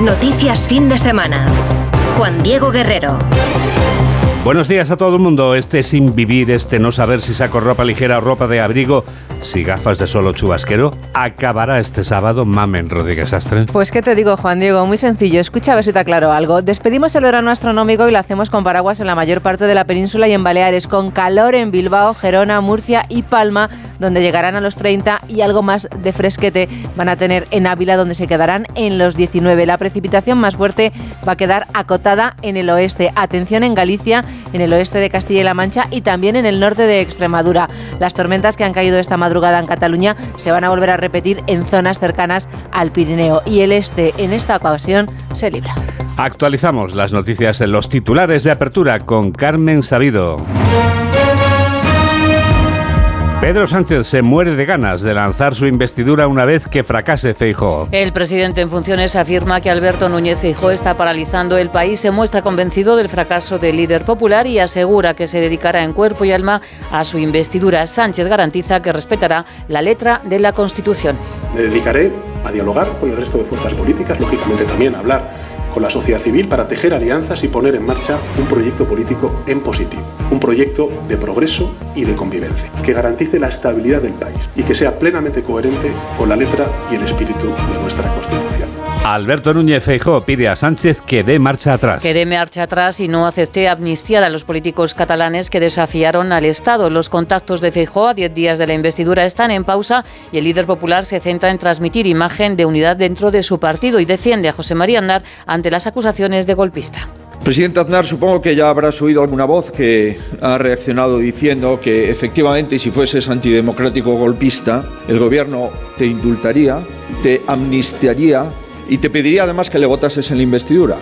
Noticias fin de semana. Juan Diego Guerrero. Buenos días a todo el mundo. Este sin vivir, este no saber si saco ropa ligera o ropa de abrigo, si gafas de solo chubasquero, acabará este sábado Mamen Rodríguez Astre. Pues qué te digo, Juan Diego, muy sencillo. Escucha a ver si te aclaro algo. Despedimos el verano astronómico y lo hacemos con paraguas en la mayor parte de la península y en Baleares, con calor en Bilbao, Gerona, Murcia y Palma, donde llegarán a los 30 y algo más de fresquete van a tener en Ávila, donde se quedarán en los 19. La precipitación más fuerte va a quedar acotada en el oeste. Atención en Galicia en el oeste de Castilla y La Mancha y también en el norte de Extremadura. Las tormentas que han caído esta madrugada en Cataluña se van a volver a repetir en zonas cercanas al Pirineo y el este en esta ocasión se libra. Actualizamos las noticias en los titulares de apertura con Carmen Sabido. Pedro Sánchez se muere de ganas de lanzar su investidura una vez que fracase Feijó. El presidente en funciones afirma que Alberto Núñez Feijó está paralizando el país, se muestra convencido del fracaso del líder popular y asegura que se dedicará en cuerpo y alma a su investidura. Sánchez garantiza que respetará la letra de la Constitución. Me dedicaré a dialogar con el resto de fuerzas políticas, lógicamente también a hablar con la sociedad civil para tejer alianzas y poner en marcha un proyecto político en positivo, un proyecto de progreso y de convivencia, que garantice la estabilidad del país y que sea plenamente coherente con la letra y el espíritu de nuestra Constitución. Alberto Núñez Feijóo pide a Sánchez que dé marcha atrás. Que dé marcha atrás y no acepte amnistiar a los políticos catalanes que desafiaron al Estado. Los contactos de Feijóo a 10 días de la investidura están en pausa y el líder popular se centra en transmitir imagen de unidad dentro de su partido y defiende a José María Andar ante las acusaciones de golpista. Presidente Aznar, supongo que ya habrás oído alguna voz que ha reaccionado diciendo que efectivamente si fueses antidemocrático golpista, el gobierno te indultaría, te amnistiaría y te pediría además que le votases en la investidura.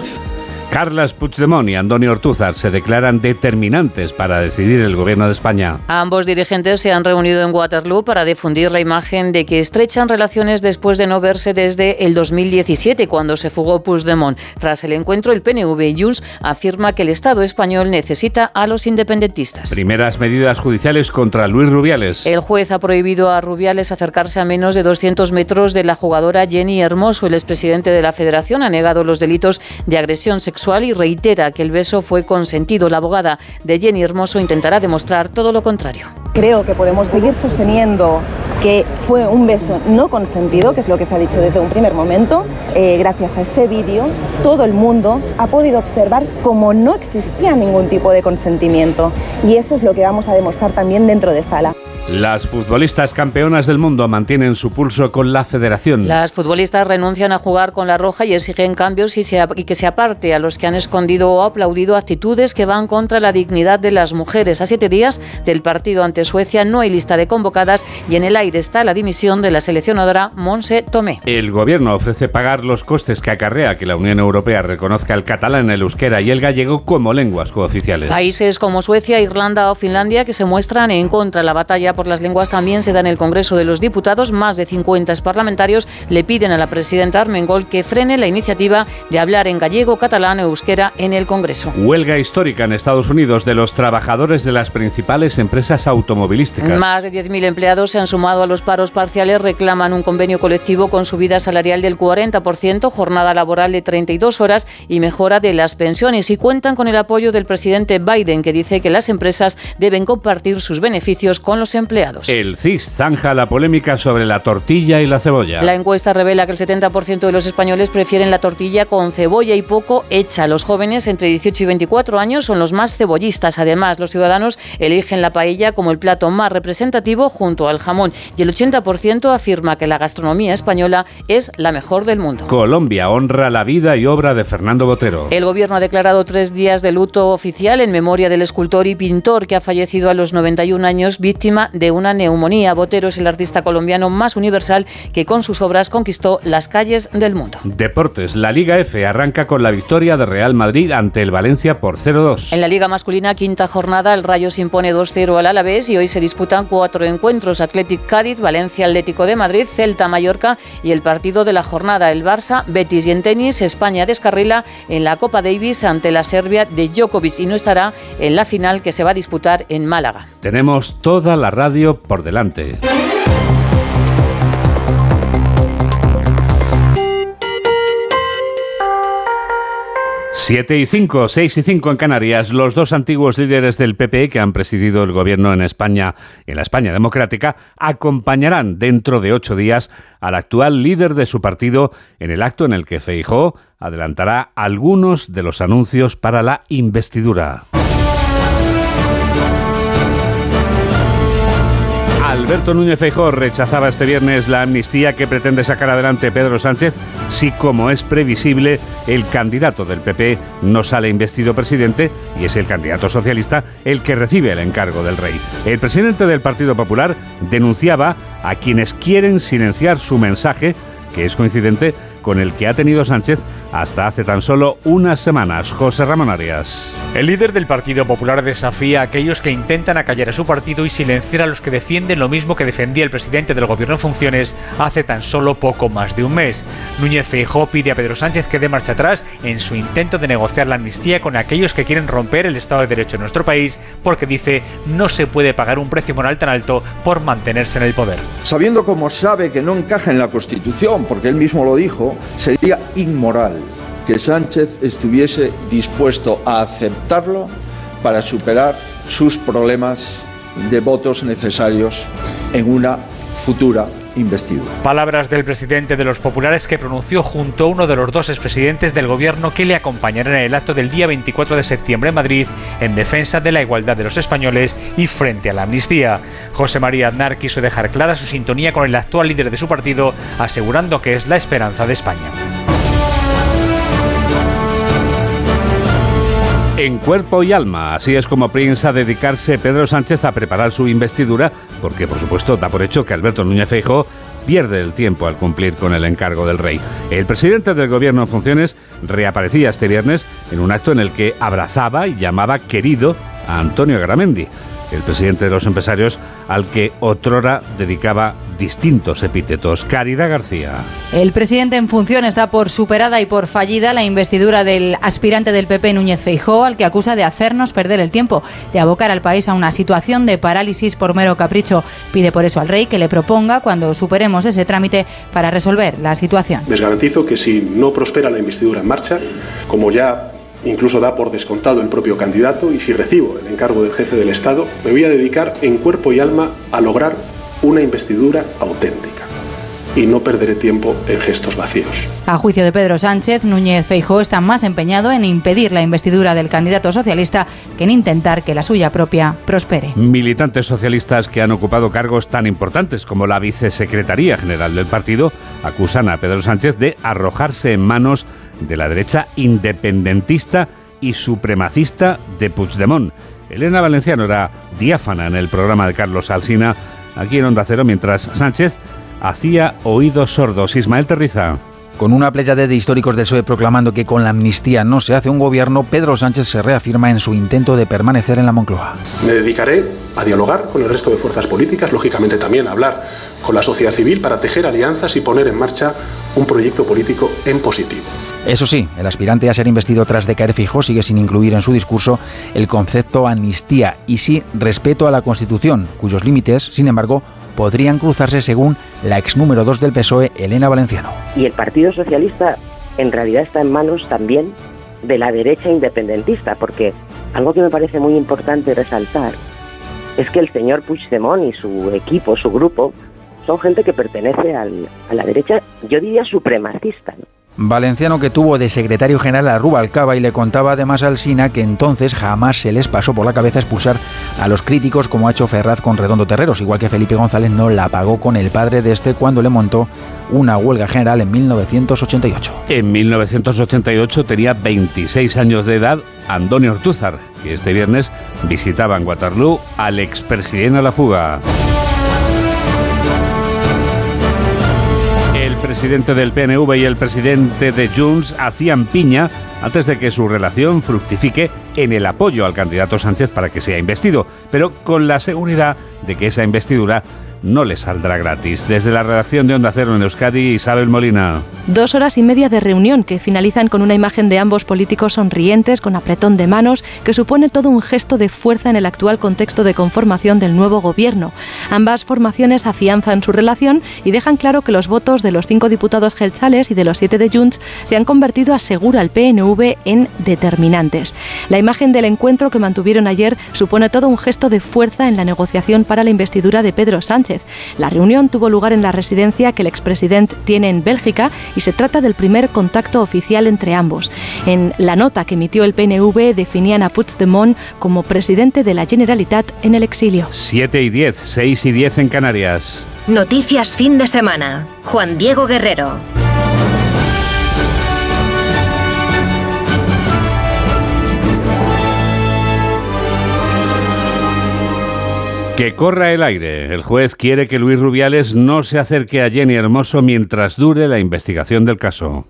Carlas Puigdemont y Antonio Ortúzar se declaran determinantes para decidir el gobierno de España. Ambos dirigentes se han reunido en Waterloo para difundir la imagen de que estrechan relaciones después de no verse desde el 2017, cuando se fugó Puigdemont. Tras el encuentro, el PNV y Junts afirma que el Estado español necesita a los independentistas. Primeras medidas judiciales contra Luis Rubiales. El juez ha prohibido a Rubiales acercarse a menos de 200 metros de la jugadora Jenny Hermoso. El expresidente de la Federación ha negado los delitos de agresión sexual y reitera que el beso fue consentido. La abogada de Jenny Hermoso intentará demostrar todo lo contrario. Creo que podemos seguir sosteniendo que fue un beso no consentido, que es lo que se ha dicho desde un primer momento. Eh, gracias a ese vídeo, todo el mundo ha podido observar cómo no existía ningún tipo de consentimiento. Y eso es lo que vamos a demostrar también dentro de sala. Las futbolistas campeonas del mundo mantienen su pulso con la federación. Las futbolistas renuncian a jugar con la roja y exigen cambios y, que se aparte a los que han escondido o aplaudido actitudes que van contra la dignidad de las mujeres. A siete días del partido ante Suecia no hay lista de convocadas y en el aire está la dimisión de la seleccionadora Monse Tomé. El gobierno ofrece pagar los costes que acarrea que la Unión Europea reconozca el catalán, el euskera y el gallego como lenguas cooficiales. Países como Suecia, Irlanda o Finlandia que se muestran en contra de la batalla por las lenguas también se da en el Congreso de los Diputados. Más de 50 parlamentarios le piden a la presidenta Armengol que frene la iniciativa de hablar en gallego, catalán o euskera en el Congreso. Huelga histórica en Estados Unidos de los trabajadores de las principales empresas automovilísticas. Más de 10.000 empleados se han sumado a los paros parciales, reclaman un convenio colectivo con subida salarial del 40%, jornada laboral de 32 horas y mejora de las pensiones y cuentan con el apoyo del presidente Biden que dice que las empresas deben compartir sus beneficios con los empleados empleados. El CIS zanja la polémica sobre la tortilla y la cebolla. La encuesta revela que el 70% de los españoles prefieren la tortilla con cebolla y poco hecha. Los jóvenes entre 18 y 24 años son los más cebollistas. Además, los ciudadanos eligen la paella como el plato más representativo junto al jamón y el 80% afirma que la gastronomía española es la mejor del mundo. Colombia honra la vida y obra de Fernando Botero. El gobierno ha declarado tres días de luto oficial en memoria del escultor y pintor que ha fallecido a los 91 años víctima de una neumonía. Botero es el artista colombiano más universal que con sus obras conquistó las calles del mundo. Deportes. La Liga F arranca con la victoria de Real Madrid ante el Valencia por 0-2. En la Liga masculina, quinta jornada, el Rayo se impone 2-0 al Alavés y hoy se disputan cuatro encuentros. Athletic Cádiz, Valencia Atlético de Madrid, Celta Mallorca y el partido de la jornada, el Barça, Betis y en tenis, España descarrila en la Copa Davis ante la Serbia de Djokovic y no estará en la final que se va a disputar en Málaga. Tenemos toda la radio por delante. Siete y cinco, seis y cinco en Canarias, los dos antiguos líderes del PP que han presidido el gobierno en España, en la España democrática, acompañarán dentro de ocho días al actual líder de su partido en el acto en el que Feijó adelantará algunos de los anuncios para la investidura. Alberto Núñez Feijóo rechazaba este viernes la amnistía que pretende sacar adelante Pedro Sánchez si, como es previsible, el candidato del PP no sale investido presidente y es el candidato socialista el que recibe el encargo del rey. El presidente del Partido Popular denunciaba a quienes quieren silenciar su mensaje, que es coincidente con el que ha tenido Sánchez hasta hace tan solo unas semanas. José Ramón Arias. El líder del Partido Popular desafía a aquellos que intentan acallar a su partido y silenciar a los que defienden lo mismo que defendía el presidente del gobierno en funciones hace tan solo poco más de un mes. Núñez Feijóo pide a Pedro Sánchez que dé marcha atrás en su intento de negociar la amnistía con aquellos que quieren romper el Estado de Derecho en nuestro país porque dice no se puede pagar un precio moral tan alto por mantenerse en el poder. Sabiendo como sabe que no encaja en la Constitución, porque él mismo lo dijo, sería inmoral que Sánchez estuviese dispuesto a aceptarlo para superar sus problemas de votos necesarios en una futura Palabras del presidente de los populares que pronunció junto a uno de los dos expresidentes del gobierno que le acompañarán en el acto del día 24 de septiembre en Madrid en defensa de la igualdad de los españoles y frente a la amnistía. José María Aznar quiso dejar clara su sintonía con el actual líder de su partido, asegurando que es la esperanza de España. En cuerpo y alma, así es como piensa dedicarse Pedro Sánchez a preparar su investidura, porque por supuesto da por hecho que Alberto Núñez Feijóo pierde el tiempo al cumplir con el encargo del rey. El presidente del gobierno en funciones reaparecía este viernes en un acto en el que abrazaba y llamaba querido a Antonio Garamendi el presidente de los empresarios, al que otrora dedicaba distintos epítetos. Caridad García. El presidente en función está por superada y por fallida la investidura del aspirante del PP Núñez Feijóo, al que acusa de hacernos perder el tiempo, de abocar al país a una situación de parálisis por mero capricho. Pide por eso al rey que le proponga cuando superemos ese trámite para resolver la situación. Les garantizo que si no prospera la investidura en marcha, como ya incluso da por descontado el propio candidato y si recibo el encargo del jefe del Estado, me voy a dedicar en cuerpo y alma a lograr una investidura auténtica y no perderé tiempo en gestos vacíos. A juicio de Pedro Sánchez, Núñez Feijó está más empeñado en impedir la investidura del candidato socialista que en intentar que la suya propia prospere. Militantes socialistas que han ocupado cargos tan importantes como la vicesecretaría general del partido acusan a Pedro Sánchez de arrojarse en manos de la derecha independentista y supremacista de Puigdemont. Elena Valenciano era diáfana en el programa de Carlos Alsina, aquí en Onda Cero, mientras Sánchez hacía oídos sordos. Ismael Terriza. Con una pléyade de históricos de PSOE proclamando que con la amnistía no se hace un gobierno, Pedro Sánchez se reafirma en su intento de permanecer en la Moncloa. Me dedicaré a dialogar con el resto de fuerzas políticas, lógicamente también a hablar con la sociedad civil para tejer alianzas y poner en marcha un proyecto político en positivo. Eso sí, el aspirante a ser investido tras decaer fijo sigue sin incluir en su discurso el concepto amnistía y sí respeto a la Constitución, cuyos límites, sin embargo, podrían cruzarse según la ex número 2 del PSOE, Elena Valenciano. Y el Partido Socialista en realidad está en manos también de la derecha independentista, porque algo que me parece muy importante resaltar es que el señor Puigdemont y su equipo, su grupo, son gente que pertenece a la derecha, yo diría supremacista. Valenciano que tuvo de secretario general a Rubalcaba y le contaba además al Sina que entonces jamás se les pasó por la cabeza expulsar a los críticos como ha hecho Ferraz con Redondo Terreros, igual que Felipe González no la pagó con el padre de este cuando le montó una huelga general en 1988. En 1988 tenía 26 años de edad Antonio Ortúzar, que este viernes visitaba en Waterloo al expresidente a la fuga. Presidente del PNV y el presidente de Junts hacían piña antes de que su relación fructifique en el apoyo al candidato Sánchez para que sea investido, pero con la seguridad de que esa investidura no le saldrá gratis. Desde la redacción de Onda Cero en Euskadi, Isabel Molina. Dos horas y media de reunión que finalizan con una imagen de ambos políticos sonrientes, con apretón de manos, que supone todo un gesto de fuerza en el actual contexto de conformación del nuevo gobierno. Ambas formaciones afianzan su relación y dejan claro que los votos de los cinco diputados gelchales y de los siete de Junts se han convertido, asegura el PNV, en determinantes. La imagen del encuentro que mantuvieron ayer supone todo un gesto de fuerza en la negociación para la investidura de Pedro Sánchez. La reunión tuvo lugar en la residencia que el expresidente tiene en Bélgica y se trata del primer contacto oficial entre ambos. En la nota que emitió el PNV definían a Puigdemont como presidente de la Generalitat en el exilio. 7 y 10, 6 y 10 en Canarias. Noticias fin de semana. Juan Diego Guerrero. Que corra el aire. El juez quiere que Luis Rubiales no se acerque a Jenny Hermoso mientras dure la investigación del caso.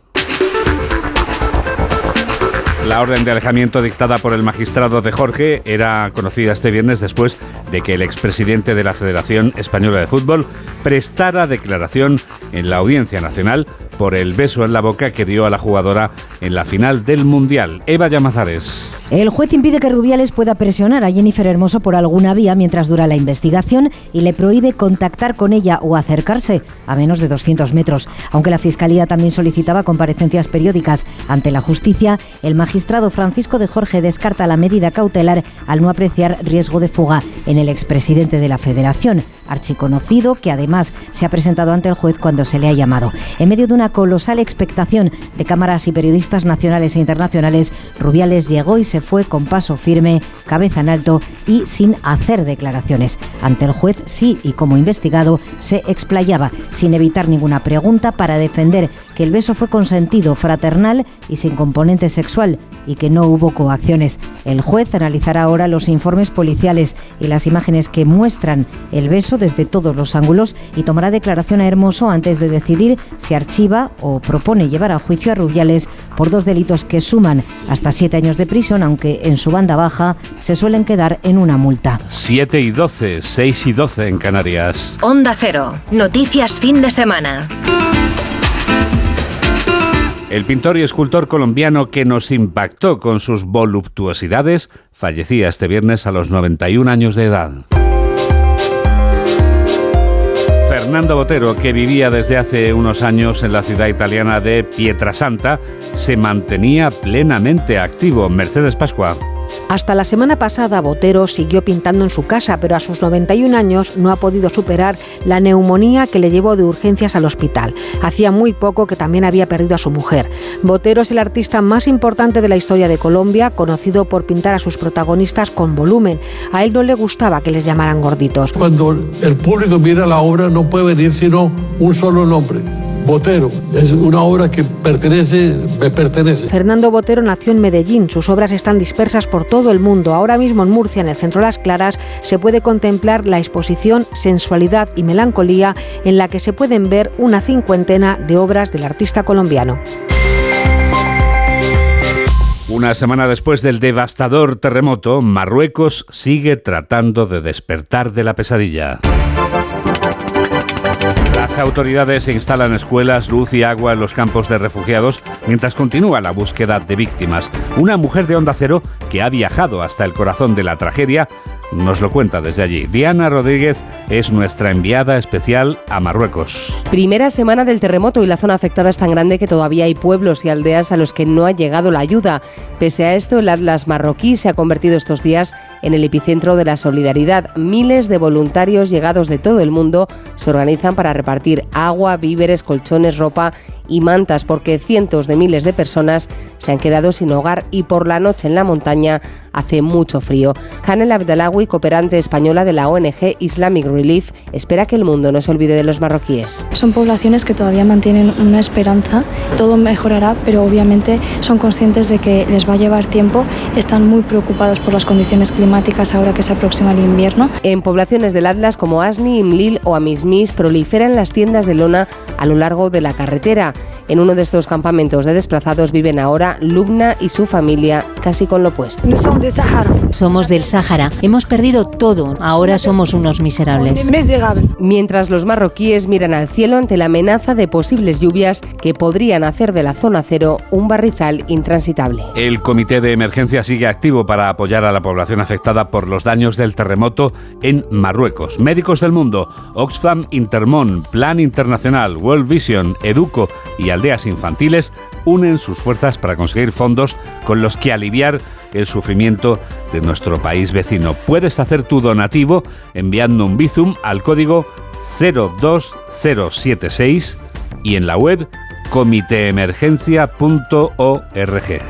La orden de alejamiento dictada por el magistrado de Jorge era conocida este viernes después de que el expresidente de la Federación Española de Fútbol prestara declaración en la Audiencia Nacional por el beso en la boca que dio a la jugadora en la final del Mundial. Eva Llamazares. El juez impide que Rubiales pueda presionar a Jennifer Hermoso por alguna vía mientras dura la investigación y le prohíbe contactar con ella o acercarse a menos de 200 metros. Aunque la Fiscalía también solicitaba comparecencias periódicas ante la justicia, el magistrado Francisco de Jorge descarta la medida cautelar al no apreciar riesgo de fuga en el expresidente de la Federación archiconocido, que además se ha presentado ante el juez cuando se le ha llamado. En medio de una colosal expectación de cámaras y periodistas nacionales e internacionales, Rubiales llegó y se fue con paso firme, cabeza en alto y sin hacer declaraciones. Ante el juez, sí, y como investigado, se explayaba, sin evitar ninguna pregunta, para defender que el beso fue consentido, fraternal y sin componente sexual y que no hubo coacciones. El juez analizará ahora los informes policiales y las imágenes que muestran el beso desde todos los ángulos y tomará declaración a Hermoso antes de decidir si archiva o propone llevar a juicio a Rubiales por dos delitos que suman hasta siete años de prisión, aunque en su banda baja se suelen quedar en una multa. 7 y 12, 6 y 12 en Canarias. Onda Cero. Noticias fin de semana. El pintor y escultor colombiano que nos impactó con sus voluptuosidades fallecía este viernes a los 91 años de edad. Fernando Botero, que vivía desde hace unos años en la ciudad italiana de Pietrasanta, se mantenía plenamente activo. Mercedes Pascua. Hasta la semana pasada, Botero siguió pintando en su casa, pero a sus 91 años no ha podido superar la neumonía que le llevó de urgencias al hospital. Hacía muy poco que también había perdido a su mujer. Botero es el artista más importante de la historia de Colombia, conocido por pintar a sus protagonistas con volumen. A él no le gustaba que les llamaran gorditos. Cuando el público mira la obra no puede venir sino un solo nombre Botero. Es una obra que pertenece, me pertenece. Fernando Botero nació en Medellín. Sus obras están dispersas por todo el mundo. Ahora mismo en Murcia, en el Centro Las Claras, se puede contemplar la exposición Sensualidad y Melancolía, en la que se pueden ver una cincuentena de obras del artista colombiano. Una semana después del devastador terremoto, Marruecos sigue tratando de despertar de la pesadilla. Las autoridades instalan escuelas, luz y agua en los campos de refugiados mientras continúa la búsqueda de víctimas. Una mujer de Onda Cero que ha viajado hasta el corazón de la tragedia nos lo cuenta desde allí. Diana Rodríguez es nuestra enviada especial a Marruecos. Primera semana del terremoto y la zona afectada es tan grande que todavía hay pueblos y aldeas a los que no ha llegado la ayuda. Pese a esto, el Atlas marroquí se ha convertido estos días en el epicentro de la solidaridad. Miles de voluntarios llegados de todo el mundo se organizan para repartir agua, víveres, colchones, ropa y mantas porque cientos de miles de personas se han quedado sin hogar y por la noche en la montaña hace mucho frío. Hanel Abdelawi, cooperante española de la ONG Islamic Relief, espera que el mundo no se olvide de los marroquíes. Son poblaciones que todavía mantienen una esperanza, todo mejorará, pero obviamente son conscientes de que les va a llevar tiempo, están muy preocupados por las condiciones climáticas ahora que se aproxima el invierno. En poblaciones del Atlas como Asni, Imlil o Amismis proliferan las tiendas de lona a lo largo de la carretera. En uno de estos campamentos de desplazados viven ahora Lubna y su familia casi con lo opuesto. Somos del Sáhara. Hemos perdido todo. Ahora somos unos miserables. Mientras los marroquíes miran al cielo ante la amenaza de posibles lluvias que podrían hacer de la zona cero un barrizal intransitable. El comité de emergencia sigue activo para apoyar a la población afectada por los daños del terremoto en Marruecos. Médicos del mundo, Oxfam Intermon, Plan Internacional, World Vision, Educo y Aldeas Infantiles unen sus fuerzas para conseguir fondos con los que aliviar el sufrimiento de nuestro país vecino. Puedes hacer tu donativo enviando un Bizum al código 02076 y en la web comiteemergencia.org.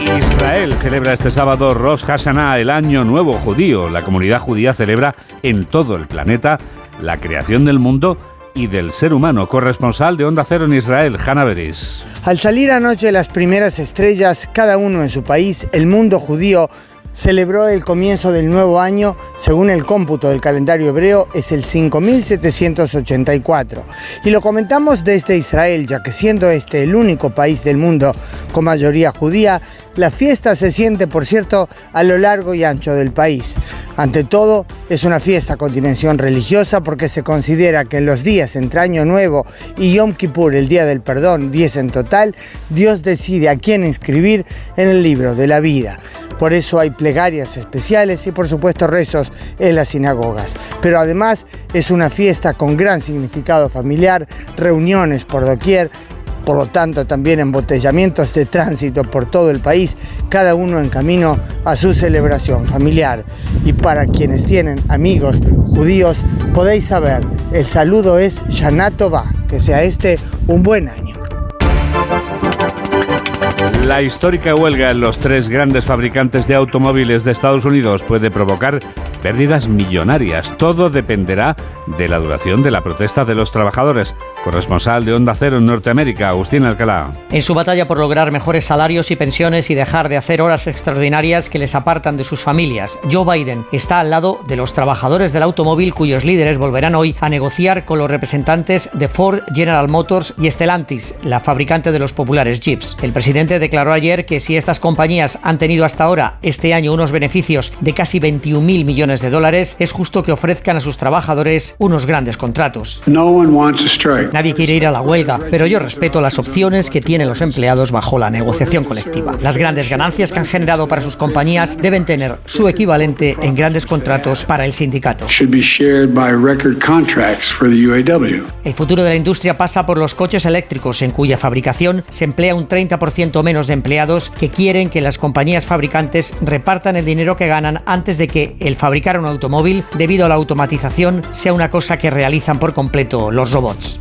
Israel celebra este sábado Rosh Hashanah, el Año Nuevo Judío. La comunidad judía celebra en todo el planeta la creación del mundo y del ser humano. Corresponsal de Onda Cero en Israel, Hanna Beris. Al salir anoche las primeras estrellas, cada uno en su país, el mundo judío celebró el comienzo del nuevo año, según el cómputo del calendario hebreo, es el 5784. Y lo comentamos desde Israel, ya que siendo este el único país del mundo con mayoría judía, la fiesta se siente, por cierto, a lo largo y ancho del país. Ante todo, es una fiesta con dimensión religiosa porque se considera que en los días entre Año Nuevo y Yom Kippur, el Día del Perdón, 10 en total, Dios decide a quién inscribir en el libro de la vida. Por eso hay plegarias especiales y por supuesto rezos en las sinagogas. Pero además es una fiesta con gran significado familiar, reuniones por doquier, por lo tanto también embotellamientos de tránsito por todo el país, cada uno en camino a su celebración familiar. Y para quienes tienen amigos judíos, podéis saber, el saludo es Shana Tova, que sea este un buen año. La histórica huelga en los tres grandes fabricantes de automóviles de Estados Unidos puede provocar pérdidas millonarias. Todo dependerá de la duración de la protesta de los trabajadores. Corresponsal de Onda Cero en Norteamérica, Agustín Alcalá. En su batalla por lograr mejores salarios y pensiones y dejar de hacer horas extraordinarias que les apartan de sus familias, Joe Biden está al lado de los trabajadores del automóvil cuyos líderes volverán hoy a negociar con los representantes de Ford, General Motors y Stellantis, la fabricante de los populares Jeeps. El presidente declaró ayer que si estas compañías han tenido hasta ahora este año unos beneficios de casi 21 mil millones de dólares, es justo que ofrezcan a sus trabajadores unos grandes contratos. Nadie quiere ir a la huelga, pero yo respeto las opciones que tienen los empleados bajo la negociación colectiva. Las grandes ganancias que han generado para sus compañías deben tener su equivalente en grandes contratos para el sindicato. El futuro de la industria pasa por los coches eléctricos, en cuya fabricación se emplea un 30% menos de empleados que quieren que las compañías fabricantes repartan el dinero que ganan antes de que el fabricar un automóvil, debido a la automatización, sea una cosa que realizan por completo los robots.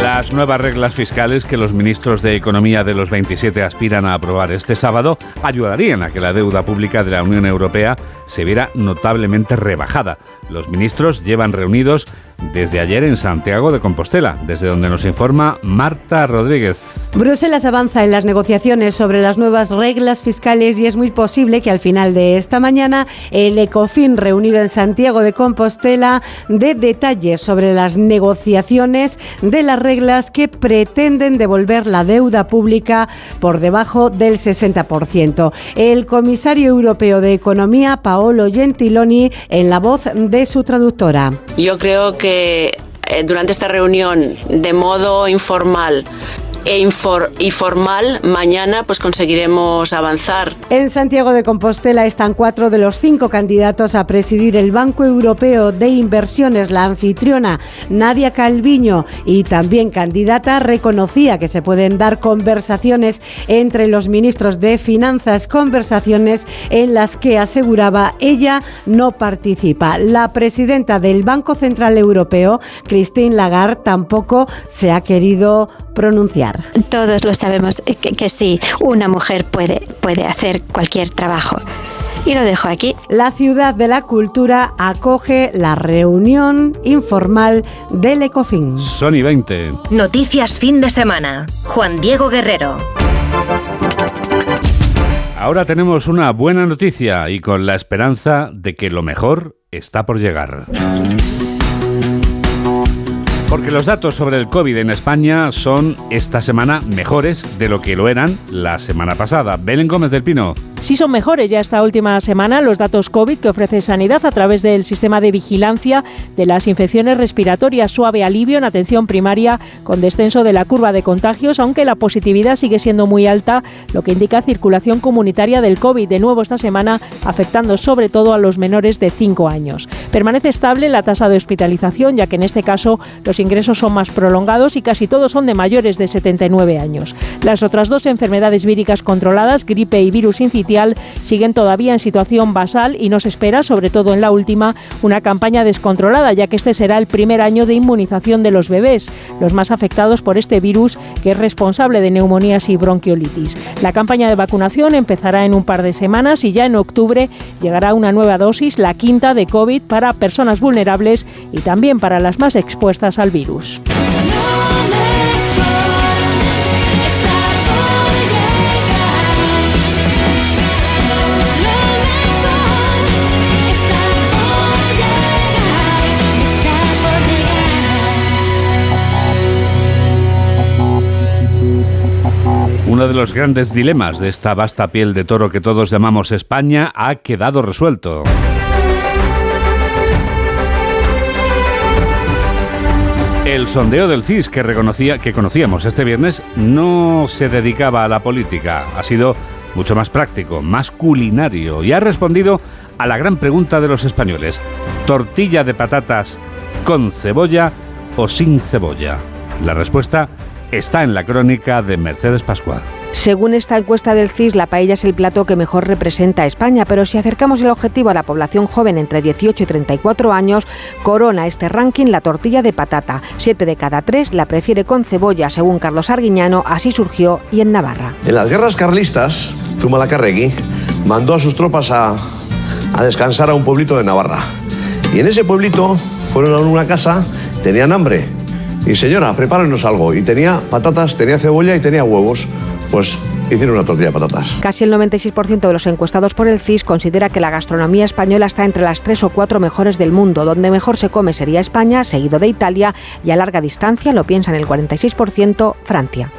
Las nuevas reglas fiscales que los ministros de Economía de los 27 aspiran a aprobar este sábado ayudarían a que la deuda pública de la Unión Europea se viera notablemente rebajada. Los ministros llevan reunidos desde ayer en Santiago de Compostela, desde donde nos informa Marta Rodríguez. Bruselas avanza en las negociaciones sobre las nuevas reglas fiscales y es muy posible que al final de esta mañana el ECOFIN reunido en Santiago de Compostela dé detalles sobre las negociaciones de las reglas que pretenden devolver la deuda pública por debajo del 60%. El comisario europeo de Economía, Paolo Gentiloni, en la voz de su traductora. Yo creo que eh, durante esta reunión, de modo informal, e y formal, mañana pues conseguiremos avanzar. En Santiago de Compostela están cuatro de los cinco candidatos a presidir el Banco Europeo de Inversiones. La anfitriona Nadia Calviño y también candidata reconocía que se pueden dar conversaciones entre los ministros de Finanzas, conversaciones en las que aseguraba ella no participa. La presidenta del Banco Central Europeo, Christine Lagarde, tampoco se ha querido pronunciar. Todos lo sabemos que, que sí, una mujer puede, puede hacer cualquier trabajo. Y lo dejo aquí. La ciudad de la cultura acoge la reunión informal del Ecofin. Sony 20. Noticias fin de semana. Juan Diego Guerrero. Ahora tenemos una buena noticia y con la esperanza de que lo mejor está por llegar. Porque los datos sobre el COVID en España son esta semana mejores de lo que lo eran la semana pasada. Belén Gómez del Pino. Sí son mejores ya esta última semana los datos COVID que ofrece Sanidad a través del sistema de vigilancia de las infecciones respiratorias. Suave alivio en atención primaria con descenso de la curva de contagios, aunque la positividad sigue siendo muy alta, lo que indica circulación comunitaria del COVID de nuevo esta semana, afectando sobre todo a los menores de 5 años. Permanece estable la tasa de hospitalización, ya que en este caso los ingresos son más prolongados y casi todos son de mayores de 79 años. Las otras dos enfermedades víricas controladas, gripe y virus incitial, siguen todavía en situación basal y no se espera, sobre todo en la última, una campaña descontrolada, ya que este será el primer año de inmunización de los bebés, los más afectados por este virus que es responsable de neumonías y bronquiolitis. La campaña de vacunación empezará en un par de semanas y ya en octubre llegará una nueva dosis, la quinta de COVID, para personas vulnerables y también para las más expuestas al virus. Uno de los grandes dilemas de esta vasta piel de toro que todos llamamos España ha quedado resuelto. El sondeo del CIS que, reconocía, que conocíamos este viernes no se dedicaba a la política, ha sido mucho más práctico, más culinario y ha respondido a la gran pregunta de los españoles, ¿tortilla de patatas con cebolla o sin cebolla? La respuesta está en la crónica de Mercedes Pascual. Según esta encuesta del CIS, la paella es el plato que mejor representa a España, pero si acercamos el objetivo a la población joven entre 18 y 34 años, corona este ranking la tortilla de patata. Siete de cada tres la prefiere con cebolla, según Carlos Arguiñano, así surgió y en Navarra. En las guerras carlistas, Zumalacárregui mandó a sus tropas a, a descansar a un pueblito de Navarra. Y en ese pueblito fueron a una casa, tenían hambre. Y señora, prepárenos algo. Y tenía patatas, tenía cebolla y tenía huevos. Pues hicieron una tortilla de patatas. Casi el 96% de los encuestados por el CIS considera que la gastronomía española está entre las tres o cuatro mejores del mundo. Donde mejor se come sería España, seguido de Italia y a larga distancia, lo piensan el 46%, Francia.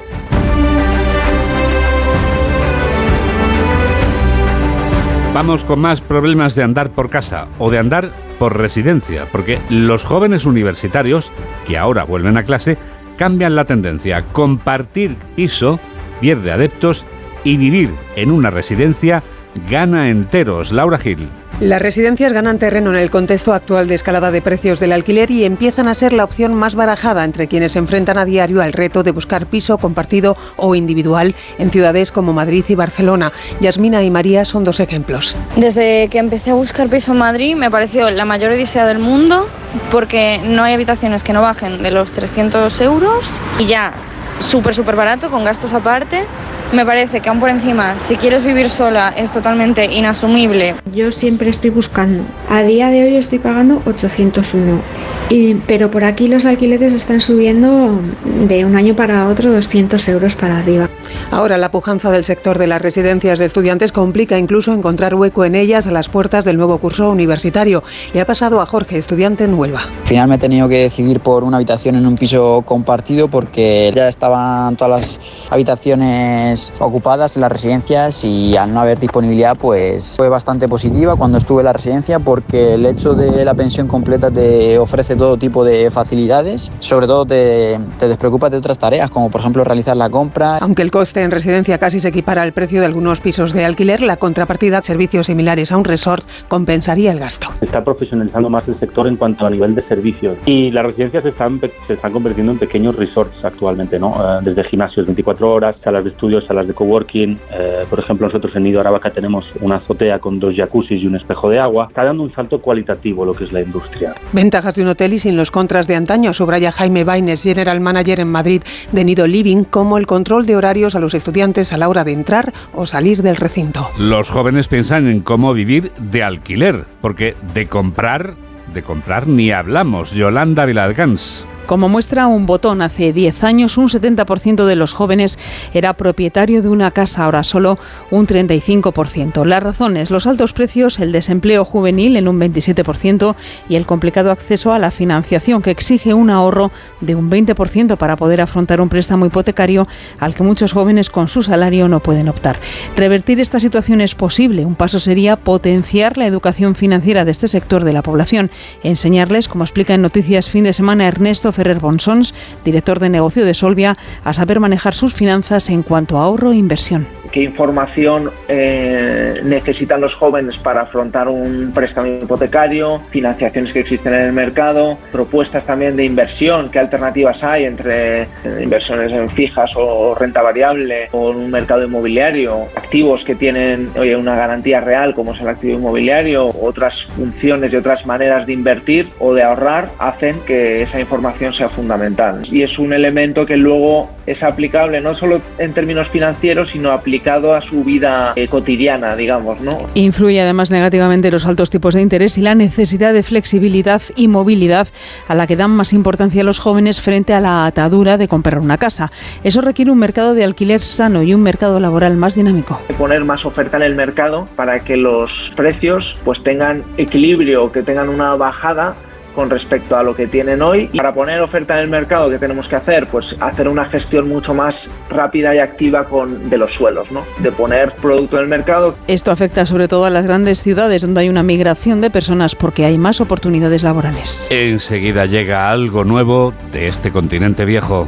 Vamos con más problemas de andar por casa o de andar por residencia, porque los jóvenes universitarios, que ahora vuelven a clase, cambian la tendencia. Compartir piso pierde adeptos y vivir en una residencia gana enteros. Laura Gil. Las residencias ganan terreno en el contexto actual de escalada de precios del alquiler y empiezan a ser la opción más barajada entre quienes se enfrentan a diario al reto de buscar piso compartido o individual en ciudades como Madrid y Barcelona. Yasmina y María son dos ejemplos. Desde que empecé a buscar piso en Madrid me pareció la mayor odisea del mundo porque no hay habitaciones que no bajen de los 300 euros y ya súper, súper barato, con gastos aparte. Me parece que aún por encima, si quieres vivir sola, es totalmente inasumible. Yo siempre estoy buscando. A día de hoy estoy pagando 801. Y, pero por aquí los alquileres están subiendo de un año para otro 200 euros para arriba. Ahora la pujanza del sector de las residencias de estudiantes complica incluso encontrar hueco en ellas a las puertas del nuevo curso universitario. Le ha pasado a Jorge, estudiante en Huelva. Al final me he tenido que decidir por una habitación en un piso compartido porque ya estaban todas las habitaciones ocupadas en las residencias y al no haber disponibilidad pues fue bastante positiva cuando estuve en la residencia porque el hecho de la pensión completa te ofrece todo tipo de facilidades, sobre todo te, te despreocupas de otras tareas como por ejemplo realizar la compra. Aunque el coste en residencia casi se equipara al precio de algunos pisos de alquiler, la contrapartida servicios similares a un resort compensaría el gasto. Está profesionalizando más el sector en cuanto a nivel de servicios y las residencias se están, se están convirtiendo en pequeños resorts actualmente, ¿no? Eh, desde gimnasios 24 horas, salas de estudios, salas de coworking. Eh, por ejemplo, nosotros en Nido Aravaca tenemos una azotea con dos jacuzzis y un espejo de agua. Está dando un salto cualitativo lo que es la industria. Ventajas de un hotel y sin los contras de antaño, subraya Jaime Baines, General Manager en Madrid de Nido Living, como el control de horarios a los estudiantes a la hora de entrar o salir del recinto. Los jóvenes piensan en cómo vivir de alquiler, porque de comprar, de comprar ni hablamos. Yolanda Viladgans. Como muestra un botón, hace 10 años un 70% de los jóvenes era propietario de una casa, ahora solo un 35%. Las razones, los altos precios, el desempleo juvenil en un 27% y el complicado acceso a la financiación que exige un ahorro de un 20% para poder afrontar un préstamo hipotecario al que muchos jóvenes con su salario no pueden optar. Revertir esta situación es posible. Un paso sería potenciar la educación financiera de este sector de la población, enseñarles, como explica en Noticias Fin de Semana Ernesto Ferrer Bonsons, director de negocio de Solvia, a saber manejar sus finanzas en cuanto a ahorro e inversión. Qué información eh, necesitan los jóvenes para afrontar un préstamo hipotecario, financiaciones que existen en el mercado, propuestas también de inversión, qué alternativas hay entre eh, inversiones en fijas o renta variable o en un mercado inmobiliario, activos que tienen oye, una garantía real como es el activo inmobiliario, otras funciones y otras maneras de invertir o de ahorrar hacen que esa información sea fundamental. Y es un elemento que luego es aplicable no solo en términos financieros, sino aplicado a su vida eh, cotidiana, digamos, ¿no? Influye además negativamente los altos tipos de interés y la necesidad de flexibilidad y movilidad a la que dan más importancia los jóvenes frente a la atadura de comprar una casa. Eso requiere un mercado de alquiler sano y un mercado laboral más dinámico. Poner más oferta en el mercado para que los precios pues tengan equilibrio, que tengan una bajada con respecto a lo que tienen hoy. Y para poner oferta en el mercado, ¿qué tenemos que hacer? Pues hacer una gestión mucho más rápida y activa con, de los suelos, ¿no? De poner producto en el mercado. Esto afecta sobre todo a las grandes ciudades donde hay una migración de personas porque hay más oportunidades laborales. Enseguida llega algo nuevo de este continente viejo.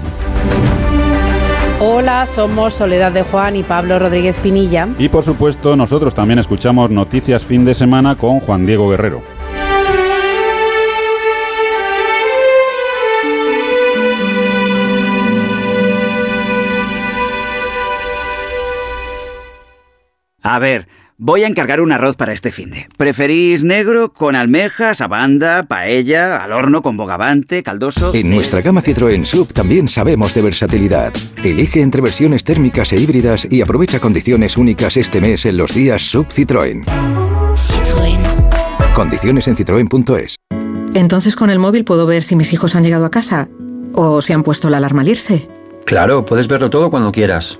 Hola, somos Soledad de Juan y Pablo Rodríguez Pinilla. Y por supuesto, nosotros también escuchamos Noticias Fin de Semana con Juan Diego Guerrero. A ver, voy a encargar un arroz para este finde. ¿Preferís negro con almejas, abanda, paella, al horno con bogavante, caldoso? En nuestra gama Citroën Sub también sabemos de versatilidad. Elige entre versiones térmicas e híbridas y aprovecha condiciones únicas este mes en los días Sub Citroën. Citroën. Condiciones en citroen.es. Entonces con el móvil puedo ver si mis hijos han llegado a casa o si han puesto la alarma al irse. Claro, puedes verlo todo cuando quieras.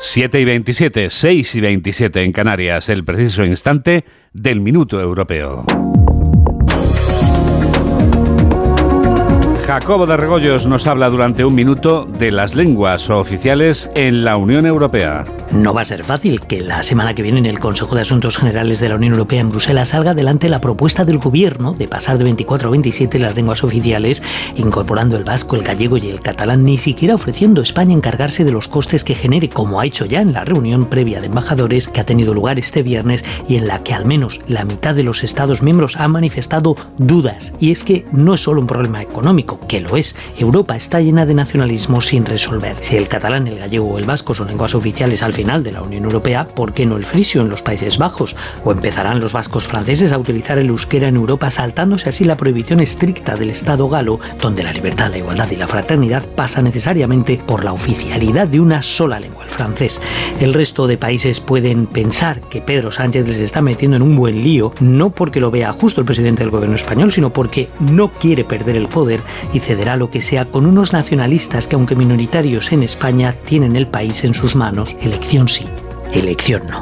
7 y 27, 6 y 27 en Canarias, el preciso instante del minuto europeo. Jacobo de Regoyos nos habla durante un minuto de las lenguas oficiales en la Unión Europea. No va a ser fácil que la semana que viene en el Consejo de Asuntos Generales de la Unión Europea en Bruselas salga adelante la propuesta del gobierno de pasar de 24 a 27 las lenguas oficiales, incorporando el vasco, el gallego y el catalán, ni siquiera ofreciendo a España encargarse de los costes que genere, como ha hecho ya en la reunión previa de embajadores que ha tenido lugar este viernes y en la que al menos la mitad de los Estados miembros ha manifestado dudas. Y es que no es solo un problema económico, que lo es. Europa está llena de nacionalismo sin resolver. Si el catalán, el gallego o el vasco son lenguas oficiales al final de la Unión Europea, ¿por qué no el frisio en los Países Bajos? ¿O empezarán los vascos franceses a utilizar el euskera en Europa saltándose así la prohibición estricta del Estado galo, donde la libertad, la igualdad y la fraternidad pasa necesariamente por la oficialidad de una sola lengua, el francés? El resto de países pueden pensar que Pedro Sánchez les está metiendo en un buen lío, no porque lo vea justo el presidente del gobierno español, sino porque no quiere perder el poder y cederá lo que sea con unos nacionalistas que aunque minoritarios en España tienen el país en sus manos. Elección sí, elección no.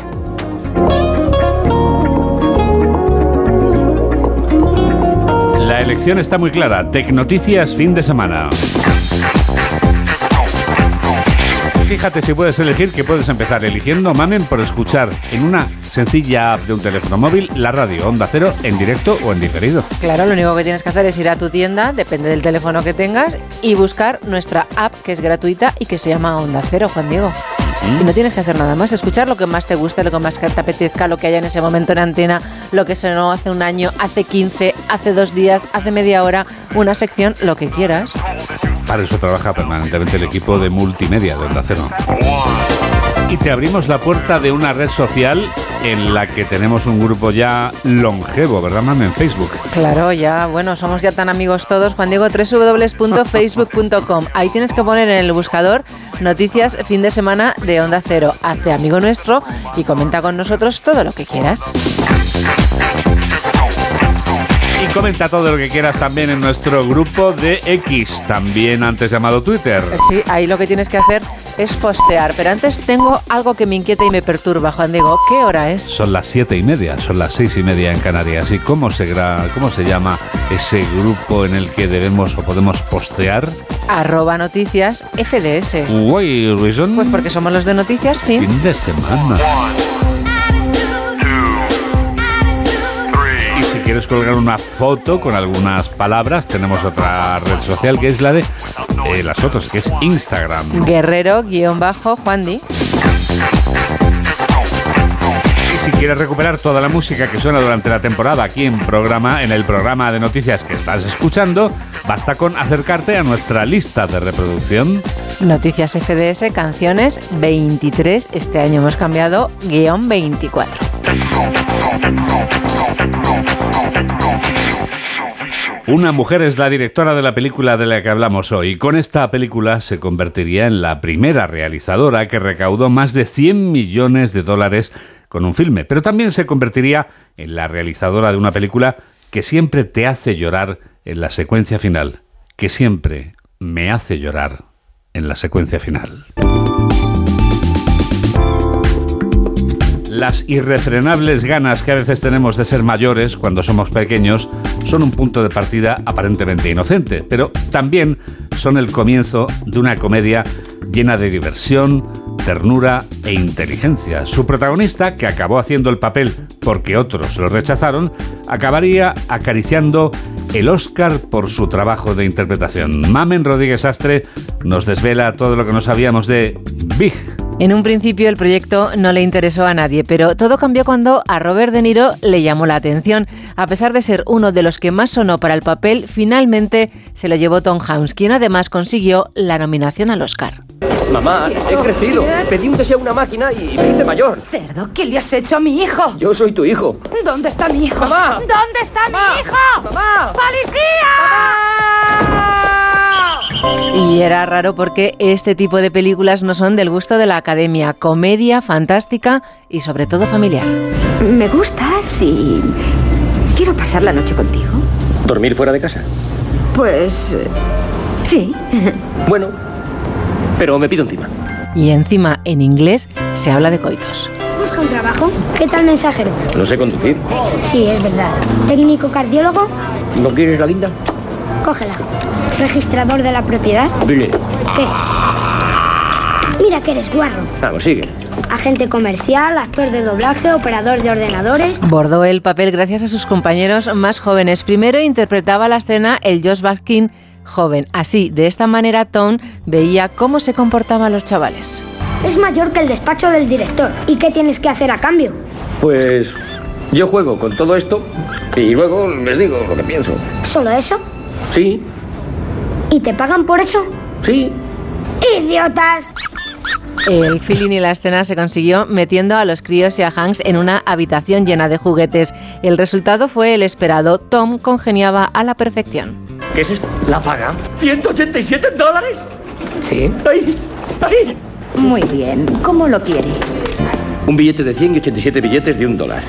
La elección está muy clara. Tecnoticias fin de semana. Fíjate si puedes elegir que puedes empezar eligiendo Mamen por escuchar en una sencilla app de un teléfono móvil la radio Onda Cero en directo o en diferido. Claro, lo único que tienes que hacer es ir a tu tienda, depende del teléfono que tengas, y buscar nuestra app que es gratuita y que se llama Onda Cero, Juan Diego. Y no tienes que hacer nada más, escuchar lo que más te guste, lo que más te apetezca, lo que haya en ese momento en antena, lo que sonó hace un año, hace 15, hace dos días, hace media hora, una sección, lo que quieras. Para eso trabaja permanentemente el equipo de multimedia de Onda Cero. Y te abrimos la puerta de una red social en la que tenemos un grupo ya longevo, ¿verdad, Mami? En Facebook. Claro, ya, bueno, somos ya tan amigos todos. Juan Diego, www.facebook.com. Ahí tienes que poner en el buscador noticias fin de semana de Onda Cero. Hazte amigo nuestro y comenta con nosotros todo lo que quieras. Y comenta todo lo que quieras también en nuestro grupo de X, también antes llamado Twitter. Sí, ahí lo que tienes que hacer es postear. Pero antes tengo algo que me inquieta y me perturba, Juan Diego. ¿Qué hora es? Son las siete y media, son las seis y media en Canarias. ¿Y cómo se, gra- cómo se llama ese grupo en el que debemos o podemos postear? Arroba noticias FDS. Reason? Pues porque somos los de noticias, fin. Fin de semana. Quieres colgar una foto con algunas palabras, tenemos otra red social que es la de eh, las fotos, que es Instagram. Guerrero-Juan Di. Y si quieres recuperar toda la música que suena durante la temporada aquí en programa, en el programa de noticias que estás escuchando, basta con acercarte a nuestra lista de reproducción. Noticias FDS, canciones 23. Este año hemos cambiado guion 24. Una mujer es la directora de la película de la que hablamos hoy. Con esta película se convertiría en la primera realizadora que recaudó más de 100 millones de dólares con un filme, pero también se convertiría en la realizadora de una película que siempre te hace llorar en la secuencia final, que siempre me hace llorar en la secuencia final. Las irrefrenables ganas que a veces tenemos de ser mayores cuando somos pequeños son un punto de partida aparentemente inocente, pero también son el comienzo de una comedia llena de diversión, ternura e inteligencia. Su protagonista, que acabó haciendo el papel porque otros lo rechazaron, acabaría acariciando el Oscar por su trabajo de interpretación. Mamen Rodríguez Astre nos desvela todo lo que no sabíamos de Big. En un principio el proyecto no le interesó a nadie, pero todo cambió cuando a Robert De Niro le llamó la atención. A pesar de ser uno de los que más sonó para el papel, finalmente se lo llevó Tom Hanks, quien además consiguió la nominación al Oscar. Mamá, he crecido. Pedí un deseo a una máquina y me hice mayor. Cerdo, ¿qué le has hecho a mi hijo? Yo soy tu hijo. ¿Dónde está mi hijo? Mamá. ¿Dónde está mi hijo? Mamá. ¡Policía! Y era raro porque este tipo de películas no son del gusto de la academia. Comedia, fantástica y sobre todo familiar. Me gustas y quiero pasar la noche contigo. ¿Dormir fuera de casa? Pues eh, sí. Bueno, pero me pido encima. Y encima en inglés se habla de coitos. ¿Busca un trabajo? ¿Qué tal mensajero? No sé conducir. Sí, es verdad. ¿Técnico cardiólogo? ¿No quieres la guinda? Cógela. ¿Registrador de la propiedad? Dile. ¿Qué? Mira que eres guarro. Vamos, sigue. Agente comercial, actor de doblaje, operador de ordenadores. Bordó el papel gracias a sus compañeros más jóvenes. Primero interpretaba la escena el Josh Baskin joven. Así, de esta manera, Tom veía cómo se comportaban los chavales. Es mayor que el despacho del director. ¿Y qué tienes que hacer a cambio? Pues yo juego con todo esto y luego les digo lo que pienso. ¿Solo eso? Sí, ¿Y te pagan por eso? sí. ¡Idiotas! El feeling y la escena se consiguió metiendo a los críos y a Hanks en una habitación llena de juguetes. El resultado fue el esperado. Tom congeniaba a la perfección. ¿Qué es esto? ¿La paga? ¿187 dólares? Sí. Ahí, ahí. Muy bien. ¿Cómo lo quiere? Un billete de 100 y 87 billetes de un dólar.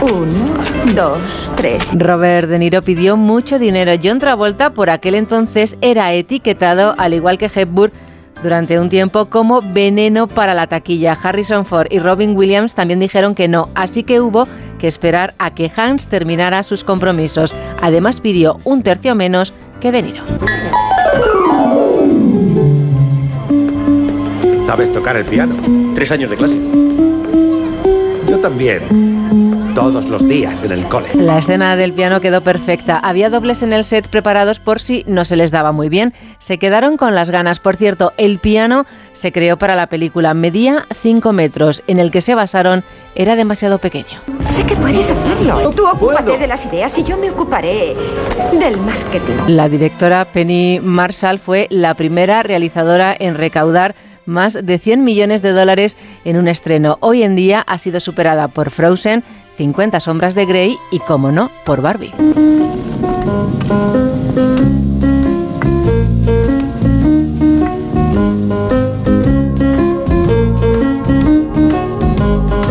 Uno, dos, tres. Robert De Niro pidió mucho dinero. John Travolta por aquel entonces era etiquetado, al igual que Hepburn, durante un tiempo como veneno para la taquilla. Harrison Ford y Robin Williams también dijeron que no, así que hubo que esperar a que Hans terminara sus compromisos. Además pidió un tercio menos que De Niro. ¿Sabes tocar el piano? Tres años de clase. Yo también. Todos los días en el cole. La escena del piano quedó perfecta. Había dobles en el set preparados por si no se les daba muy bien. Se quedaron con las ganas. Por cierto, el piano se creó para la película. Medía 5 metros. En el que se basaron era demasiado pequeño. Sé que puedes hacerlo. Tú ocúpate de las ideas y yo me ocuparé del marketing. La directora Penny Marshall fue la primera realizadora en recaudar más de 100 millones de dólares en un estreno. Hoy en día ha sido superada por Frozen, 50 sombras de Grey y, como no, por Barbie.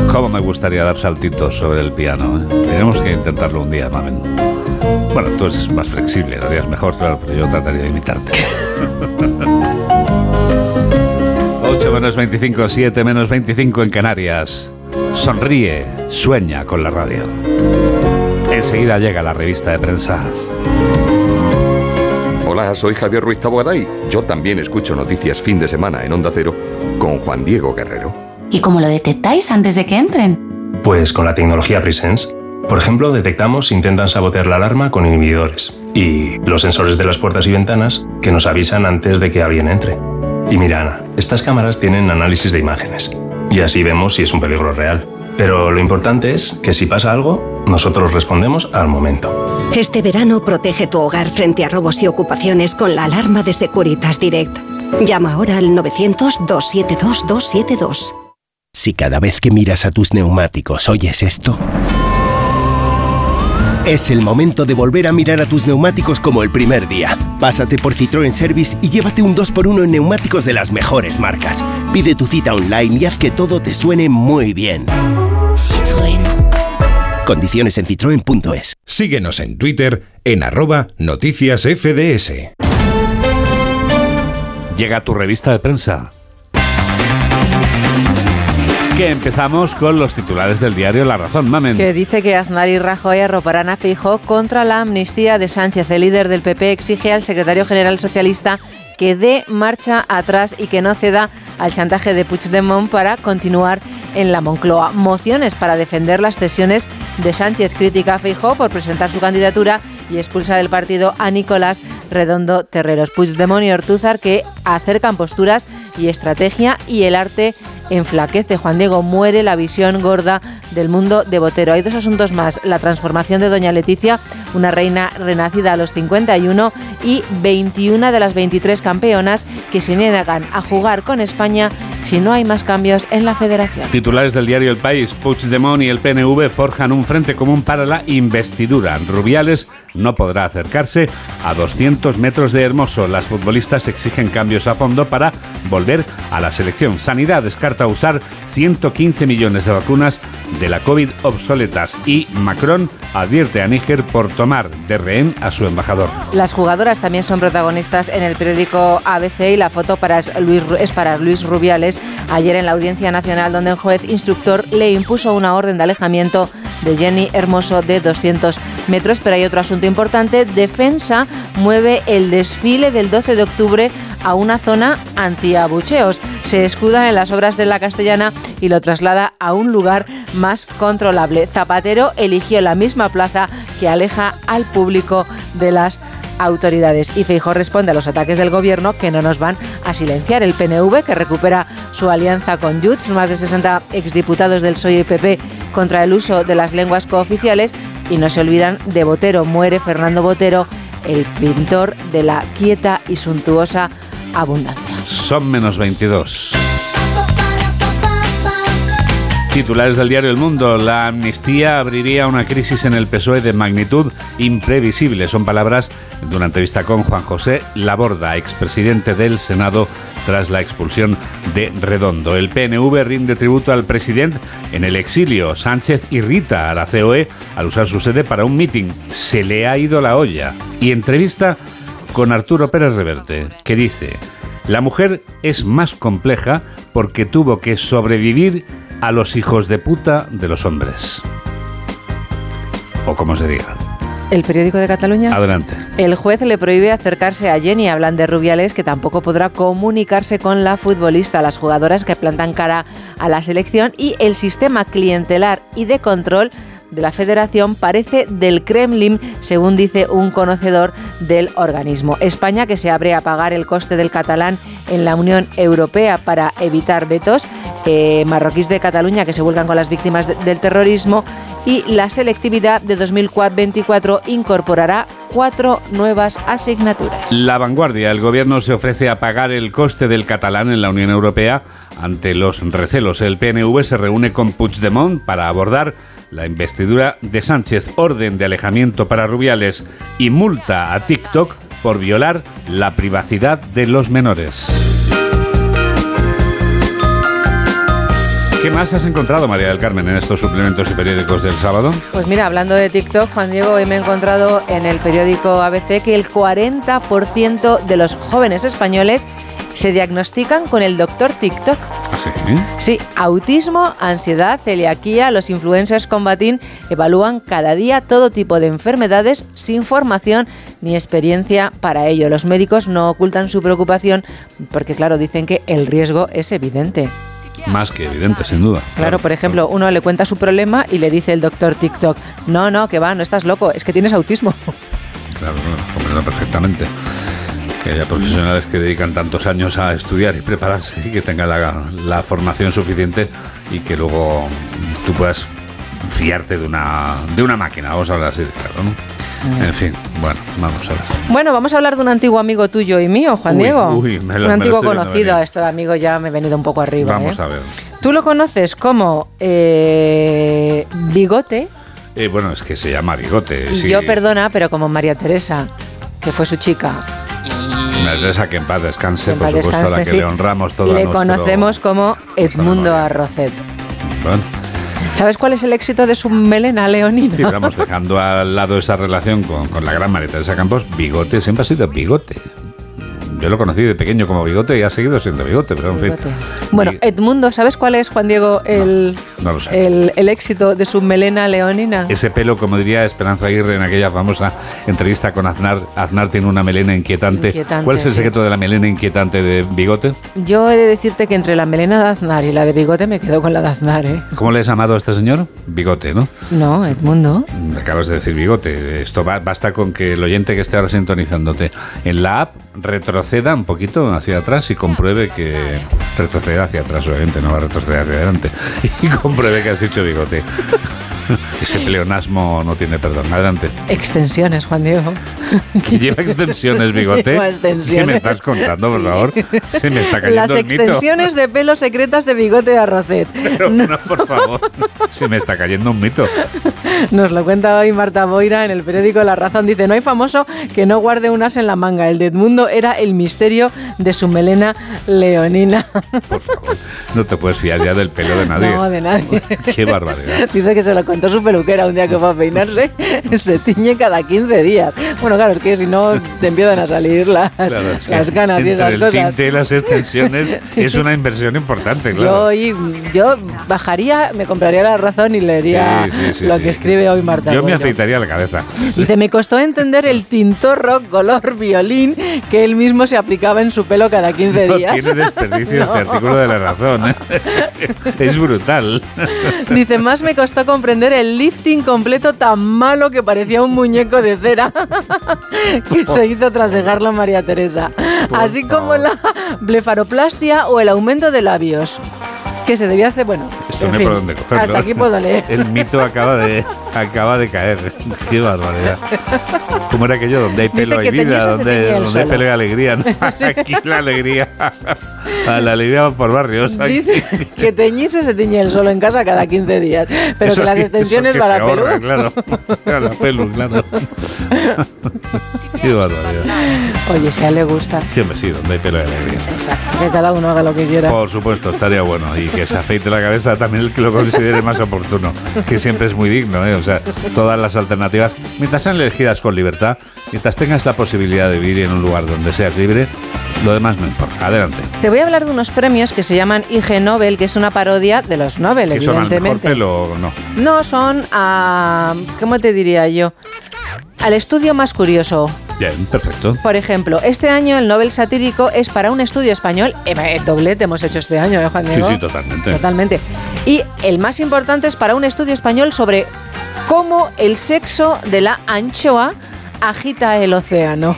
Cómo me gustaría dar saltitos sobre el piano. ¿eh? Tenemos que intentarlo un día, Mamen. Bueno, tú eres más flexible, lo harías mejor, claro, pero yo trataría de imitarte. 8 menos 25, 7 menos 25 en Canarias. Sonríe, sueña con la radio. Enseguida llega la revista de prensa. Hola, soy Javier Ruiz Tabogaday. Yo también escucho noticias fin de semana en Onda Cero con Juan Diego Guerrero. ¿Y cómo lo detectáis antes de que entren? Pues con la tecnología Presence. Por ejemplo, detectamos si intentan sabotear la alarma con inhibidores y los sensores de las puertas y ventanas que nos avisan antes de que alguien entre. Y mira, Ana, estas cámaras tienen análisis de imágenes y así vemos si es un peligro real. Pero lo importante es que si pasa algo, nosotros respondemos al momento. Este verano protege tu hogar frente a robos y ocupaciones con la alarma de Securitas Direct. Llama ahora al 900-272-272. Si cada vez que miras a tus neumáticos oyes esto, es el momento de volver a mirar a tus neumáticos como el primer día. Pásate por Citroën Service y llévate un 2x1 en neumáticos de las mejores marcas. Pide tu cita online y haz que todo te suene muy bien. Citroën. Condiciones en citroen.es. Síguenos en Twitter en arroba noticias FDS. Llega tu revista de prensa. Que empezamos con los titulares del diario La Razón, mamen. Que dice que Aznar y Rajoy arroparán a Feijóo contra la amnistía de Sánchez. El líder del PP exige al secretario general socialista que dé marcha atrás y que no ceda al chantaje de Puigdemont para continuar en la Moncloa. Mociones para defender las cesiones de Sánchez. Crítica a Feijóo por presentar su candidatura y expulsa del partido a Nicolás Redondo Terreros. Puigdemont y Ortúzar que acercan posturas y estrategia y el arte enflaquece. Juan Diego muere la visión gorda del mundo de Botero. Hay dos asuntos más. La transformación de Doña Leticia, una reina renacida a los 51 y 21 de las 23 campeonas que se niegan a jugar con España si no hay más cambios en la federación. Titulares del diario El País. Puigdemont y el PNV forjan un frente común para la investidura. Rubiales no podrá acercarse a 200 metros de Hermoso. Las futbolistas exigen cambios a fondo para volver a la selección. Sanidad descarta usar 115 millones de vacunas de la COVID obsoletas y Macron advierte a Níger por tomar de rehén a su embajador. Las jugadoras también son protagonistas en el periódico ABC y la foto para Luis, es para Luis Rubiales ayer en la Audiencia Nacional donde un juez instructor le impuso una orden de alejamiento de Jenny Hermoso de 200 metros. Pero hay otro asunto importante. Defensa mueve el desfile del 12 de octubre a una zona antiabucheos. Se escuda en las obras de la castellana y lo traslada a un lugar más controlable. Zapatero eligió la misma plaza que aleja al público de las autoridades. Y Feijó responde a los ataques del gobierno que no nos van a silenciar. El PNV, que recupera su alianza con Junts, más de 60 exdiputados del PSOE y PP contra el uso de las lenguas cooficiales. Y no se olvidan de Botero. Muere Fernando Botero, el pintor de la quieta y suntuosa abundancia. Son menos 22. Titulares del diario El Mundo. La amnistía abriría una crisis en el PSOE de magnitud imprevisible. Son palabras de una entrevista con Juan José Laborda, expresidente del Senado tras la expulsión de Redondo. El PNV rinde tributo al presidente en el exilio. Sánchez irrita a la COE al usar su sede para un mitin. Se le ha ido la olla. Y entrevista con Arturo Pérez Reverte, que dice, la mujer es más compleja porque tuvo que sobrevivir a los hijos de puta de los hombres. O como se diga. ¿El periódico de Cataluña? Adelante. El juez le prohíbe acercarse a Jenny. Hablan de Rubiales que tampoco podrá comunicarse con la futbolista, las jugadoras que plantan cara a la selección y el sistema clientelar y de control de la federación parece del Kremlin, según dice un conocedor del organismo. España, que se abre a pagar el coste del catalán en la Unión Europea para evitar vetos, eh, marroquíes de Cataluña que se vuelcan con las víctimas de- del terrorismo y la selectividad de 2024 incorporará cuatro nuevas asignaturas. La vanguardia. El gobierno se ofrece a pagar el coste del catalán en la Unión Europea ante los recelos. El PNV se reúne con Puigdemont para abordar la investidura de Sánchez, orden de alejamiento para Rubiales y multa a TikTok por violar la privacidad de los menores. ¿Qué más has encontrado, María del Carmen, en estos suplementos y periódicos del sábado? Pues mira, hablando de TikTok, Juan Diego, hoy me he encontrado en el periódico ABC que el 40% de los jóvenes españoles se diagnostican con el doctor TikTok. Sí, autismo, ansiedad, celiaquía, los influencers con batín evalúan cada día todo tipo de enfermedades sin formación ni experiencia para ello. Los médicos no ocultan su preocupación porque, claro, dicen que el riesgo es evidente. Más que evidente, sin duda. Claro, por ejemplo, uno le cuenta su problema y le dice el doctor TikTok, no, no, que va, no estás loco, es que tienes autismo. Claro, comprendo perfectamente. Que haya profesionales que dedican tantos años a estudiar y prepararse y que tengan la, la formación suficiente y que luego tú puedas fiarte de una, de una máquina, vamos a hablar así de claro, ¿no? En fin, bueno, vamos a ver. Bueno, vamos a hablar de un antiguo amigo tuyo y mío, Juan Uy, Diego. uy, me lo- un me lo antiguo conocido, esto de amigo ya me he venido un poco arriba. Vamos ¿eh? a ver. Tú lo conoces como eh, Bigote, Eh, bueno, es que se llama bigote. sí. yo perdona, pero como María Teresa, que fue su chica. Teresa que en paz descanse, En por paz supuesto, a la que sí. le honramos todo Le nuestro... conocemos como Edmundo Arrocet. Bueno, ¿Sabes cuál es el éxito de su melena leonina? sí, vamos dejando al lado esa relación con, la gran María Teresa Campos, bigote siempre ha sido bigote. Yo lo conocí de pequeño como bigote y ha seguido siendo bigote, pero en fin. Bueno, Edmundo, ¿sabes cuál es, Juan Diego, el, No sé. el, el éxito de su melena leonina? Ese pelo, como diría Esperanza Aguirre en aquella famosa entrevista con Aznar, Aznar tiene una melena inquietante. Inquietante, ¿Cuál es el sí. secreto de la melena inquietante de bigote? Yo he de decirte que entre la melena de Aznar y la de bigote me quedo con la de Aznar, ¿eh? ¿Cómo le has llamado a este señor? Bigote, ¿no? No, Edmundo. Acabas de decir bigote. Esto ba- basta con que el oyente que esté ahora sintonizándote en la app retroceda un poquito hacia atrás y compruebe que retroceda hacia atrás, obviamente, no va a retroceder hacia adelante. Y compruebe que has dicho bigote. Ese pleonasmo no tiene perdón. Adelante. Extensiones, Juan Diego. Que lleva extensiones, bigote. Lleva ¿Qué extensiones. me estás contando, por Sí. favor? Se me está cayendo Las el mito. extensiones de pelo secretas de bigote de Arrocet. Pero, no, por favor. Se me está cayendo un mito. Nos lo cuenta hoy Marta Boira en el periódico La Razón. Dice, no hay famoso que no guarde un as en la manga. El de Edmundo era el misterio de su melena leonina. No te puedes fiar ya del pelo de nadie. No, de nadie. Qué barbaridad. Dice que se lo contó su peluquera un día que fue a peinarse. Se tiñe cada 15 días. Bueno, claro, es que si no te empiezan a salir las, Claro, es que las ganas y esas el cosas. tinte y las extensiones es una inversión importante, Yo, claro. hoy- yo bajaría, me compraría la razón y leería Sí, sí, sí, lo sí. que escribe hoy Marta. Yo me afeitaría la cabeza. Dice, me costó entender el tintorro color violín que él mismo se aplicaba en su pelo cada 15 No días. tiene desperdicio este No. artículo de la razón. ¿eh? Es brutal. Dice, más me costó comprender el lifting completo tan malo que parecía un muñeco de cera que se hizo tras dejarlo a María Teresa. Así como la blefaroplastia o el aumento de labios. Que se debía hacer, bueno. Esto no hay por dónde cogerlo. Hasta aquí puedo leer. El mito acaba de, acaba de caer. Qué barbaridad. ¿Cómo era aquello? Donde hay pelo hay vida, donde, donde hay pelo hay alegría. ¿no? Aquí la alegría. A la alegría va por barrios. Aquí. Dice que teñirse se tiñe él solo en casa cada 15 días. Pero Eso que las extensiones ahorra, pelo. claro. A la pelu, claro. Qué barbaridad. Oye, si a él le gusta. Siempre sí, donde hay pelo hay alegría. Exacto. Que cada uno haga lo que quiera. Por supuesto, estaría bueno. Y que se afeite la cabeza también el que lo considere más oportuno. Que siempre es muy digno, ¿eh? O sea, todas las alternativas, mientras sean elegidas con libertad, mientras tengas la posibilidad de vivir en un lugar donde seas libre, lo demás no importa. Adelante. Te voy a hablar de unos premios que se llaman IG Nobel, que es una parodia de los Nobel, ¿Que son al mejor pelo o no? No son a. ¿Cómo te diría yo? Al estudio más curioso. Bien, perfecto. Por ejemplo, este año el Nobel satírico es para un estudio español. Eh, El doblete hemos hecho este año, ¿eh, Juan Sí, Diego? sí, totalmente. Totalmente. Y el más importante es para un estudio español sobre cómo el sexo de la anchoa agita el océano.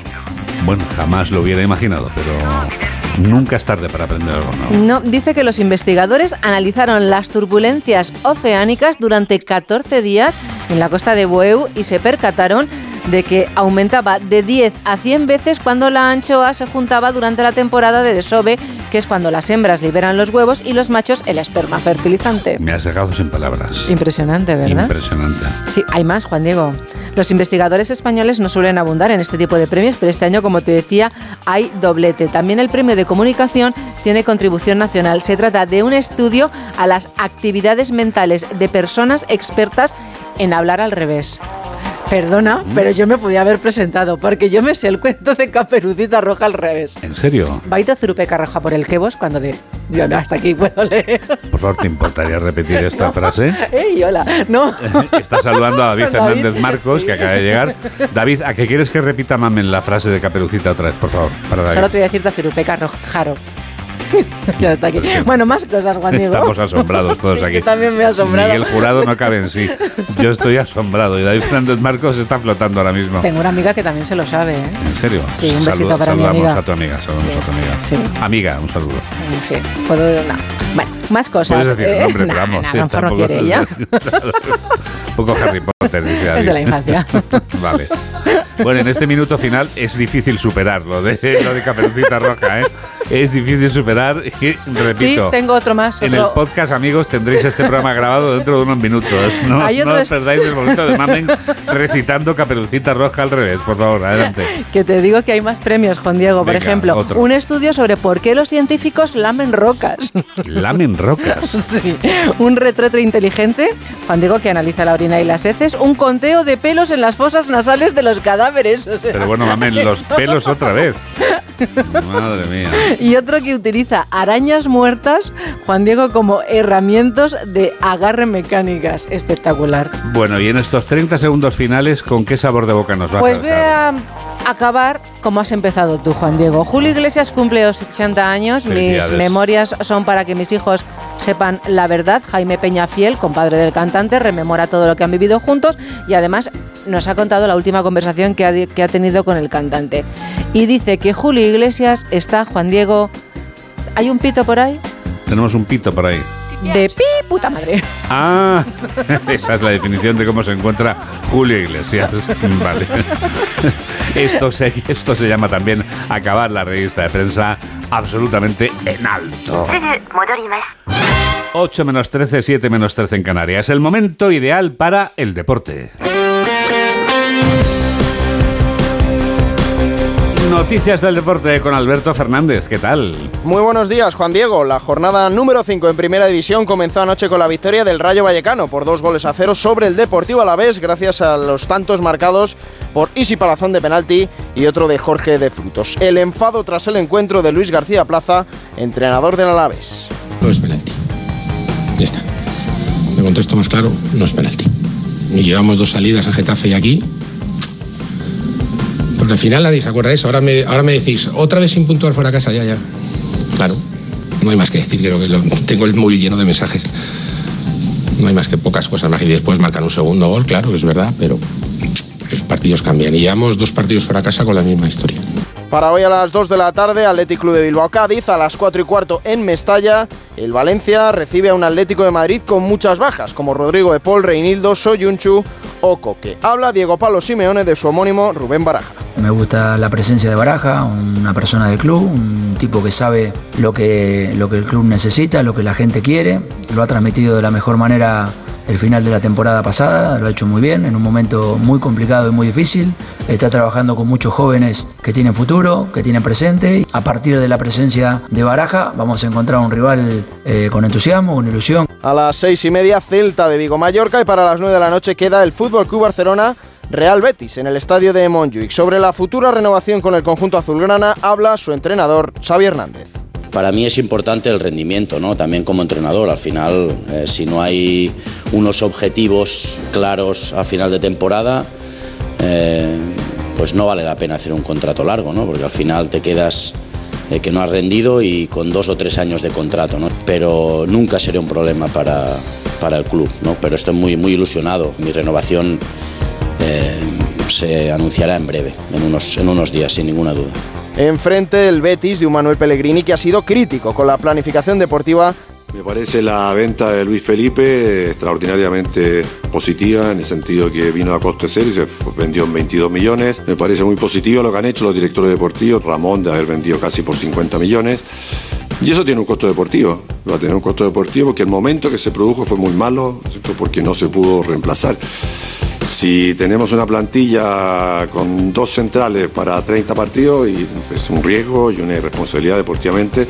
Bueno, jamás lo hubiera imaginado, pero nunca es tarde para aprender algo nuevo. No, dice que los investigadores analizaron las turbulencias oceánicas durante 14 días en la costa de Bueu y se percataron de que aumentaba de 10 a 100 veces cuando la anchoa se juntaba durante la temporada de desove, que es cuando las hembras liberan los huevos y los machos el esperma fertilizante. Me has dejado sin palabras. Impresionante, ¿verdad? Impresionante. Sí, hay más, Juan Diego. Los investigadores españoles no suelen abundar en este tipo de premios, pero este año, como te decía, hay doblete. También el premio de comunicación tiene contribución nacional. Se trata de un estudio a las actividades mentales de personas expertas en hablar al revés. Perdona, Mm. pero yo me podía haber presentado, porque yo me sé el cuento de Caperucita Roja al revés. ¿En serio? Baita Zurupeca Roja por el Quebos cuando de... Yo no, hasta aquí puedo leer. Por favor, ¿te importaría repetir esta frase? ¡Ey, hola! No. Está saludando a David David, Fernández Marcos, que acaba de llegar. David, ¿a qué quieres que repita mamen la frase de Caperucita otra vez, por favor? Para David. Solo te voy a decir Zurupeca Roja. Jaro. Ya está aquí. Bueno, más cosas, Juan Diego. Estamos asombrados todos aquí. Yo también me he asombrado. Miguel Jurado no cabe en sí. Yo estoy asombrado y David Fernández Marcos está flotando ahora mismo. Tengo una amiga que también se lo sabe, ¿eh? ¿En serio? Sí, un besito Saluda- para mi saludamos amiga. a tu amiga, saludamos a tu amiga. Sí. Amiga, un saludo. Sí, puedo... no. Bueno, más cosas. Puedes decir Eh, nombre, pero vamos. sí, no tampoco- quiere ella. un poco Harry Potter, dice. Es de la infancia. vale. Bueno, en este minuto final es difícil superar lo de, lo de Caperucita Roja, ¿eh? Es difícil superar y, Sí, repito, tengo otro más. en el otro- podcast, amigos, tendréis este programa grabado dentro de unos minutos. No, no otro os perdáis el momento de Mamen recitando Caperucita Roja al revés, por favor, adelante. Que te digo que hay más premios, Juan Diego. Por Venga, ejemplo, otro. un estudio sobre por qué los científicos lamen rocas. Lamen rocas. Sí. Un retrete inteligente, Juan Diego, que analiza la orina y las heces. Un conteo de pelos en las fosas nasales de los cadáveres. O sea- Pero bueno, Mamen, los pelos otra vez. Madre mía. Y otro que utiliza arañas muertas, Juan Diego, como herramientas de agarre mecánicas. Espectacular. Bueno, y en estos 30 segundos finales, ¿con qué sabor de boca nos vas Pues a voy dejar? a acabar como has empezado tú, Juan Diego. Julio Iglesias cumple 80 años. Mis memorias son para que mis hijos sepan la verdad. Jaime Peñafiel, compadre del cantante, rememora todo lo que han vivido juntos y además nos ha contado la última conversación que ha, di- que ha tenido con el cantante. Y dice que Julio Iglesias está, Juan Diego, ¿hay un pito por ahí? Tenemos un pito por ahí. De pi puta madre. Ah, esa es la definición de cómo se encuentra Julio Iglesias. Vale. Esto se, esto se llama también acabar la revista de prensa absolutamente en alto. 8 menos 13, 7 menos 13 en Canarias. El momento ideal para el deporte. Noticias del deporte con Alberto Fernández. ¿Qué tal? Muy buenos días, Juan Diego. La jornada número 5 en Primera División comenzó anoche con la victoria del Rayo Vallecano por dos goles a cero sobre el Deportivo Alavés, gracias a los tantos marcados por Isi Palazón de penalti y otro de Jorge de Frutos. El enfado tras el encuentro de Luis García Plaza, entrenador del Alavés. No es penalti. Ya está. De contexto más claro, no es penalti. Y llevamos dos salidas a Getafe y aquí. Al final nadie se acuerda eso. Ahora me, ahora me decís, otra vez sin puntuar fuera de casa, ya, ya. Claro. No hay más que decir, creo que lo- tengo el móvil lleno de mensajes. No hay más que pocas cosas más. Y después marcan un segundo gol, claro, que es verdad, pero los partidos cambian. Y llevamos dos partidos fuera de casa con la misma historia. Para hoy a las 2 de la tarde, Athletic Club de Bilbao Cádiz, a las 4 y cuarto en Mestalla, el Valencia recibe a un Atlético de Madrid con muchas bajas, como Rodrigo de Paul, Reinildo, Soyunchu o Coque. Habla Diego Pablo Simeone de su homónimo Rubén Baraja. Me gusta la presencia de Baraja, una persona del club, un tipo que sabe lo que, lo que el club necesita, lo que la gente quiere. Lo ha transmitido de la mejor manera el final de la temporada pasada, lo ha hecho muy bien, en un momento muy complicado y muy difícil. Está trabajando con muchos jóvenes que tienen futuro, que tienen presente. A partir de la presencia de Baraja vamos a encontrar un rival eh, con entusiasmo, con ilusión. A las 6 y media, Celta de Vigo Mallorca y para las 9 de la noche queda el Fútbol Club Barcelona. Real Betis en el estadio de Montjuic. Sobre la futura renovación con el conjunto azulgrana habla su entrenador Xavi Hernández. Para mí es importante el rendimiento, ¿no? También como entrenador. Al final, eh, si no hay unos objetivos claros a final de temporada, eh, pues no vale la pena hacer un contrato largo, ¿no? Porque al final te quedas eh, que no has rendido y con dos o tres años de contrato, ¿no? Pero nunca sería un problema para, para el club, ¿no? Pero estoy muy, muy ilusionado. Mi renovación eh, se anunciará en breve, en unos, en unos días, sin ninguna duda. Enfrente el Betis de un Manuel Pellegrini que ha sido crítico con la planificación deportiva me parece la venta de Luis Felipe extraordinariamente positiva en el sentido que vino a coste cero y se vendió en 22 millones. Me parece muy positivo lo que han hecho los directores deportivos, Ramón de haber vendido casi por 50 millones. Y eso tiene un costo deportivo, va a tener un costo deportivo porque el momento que se produjo fue muy malo, porque no se pudo reemplazar. Si tenemos una plantilla con dos centrales para 30 partidos, es un riesgo y una irresponsabilidad deportivamente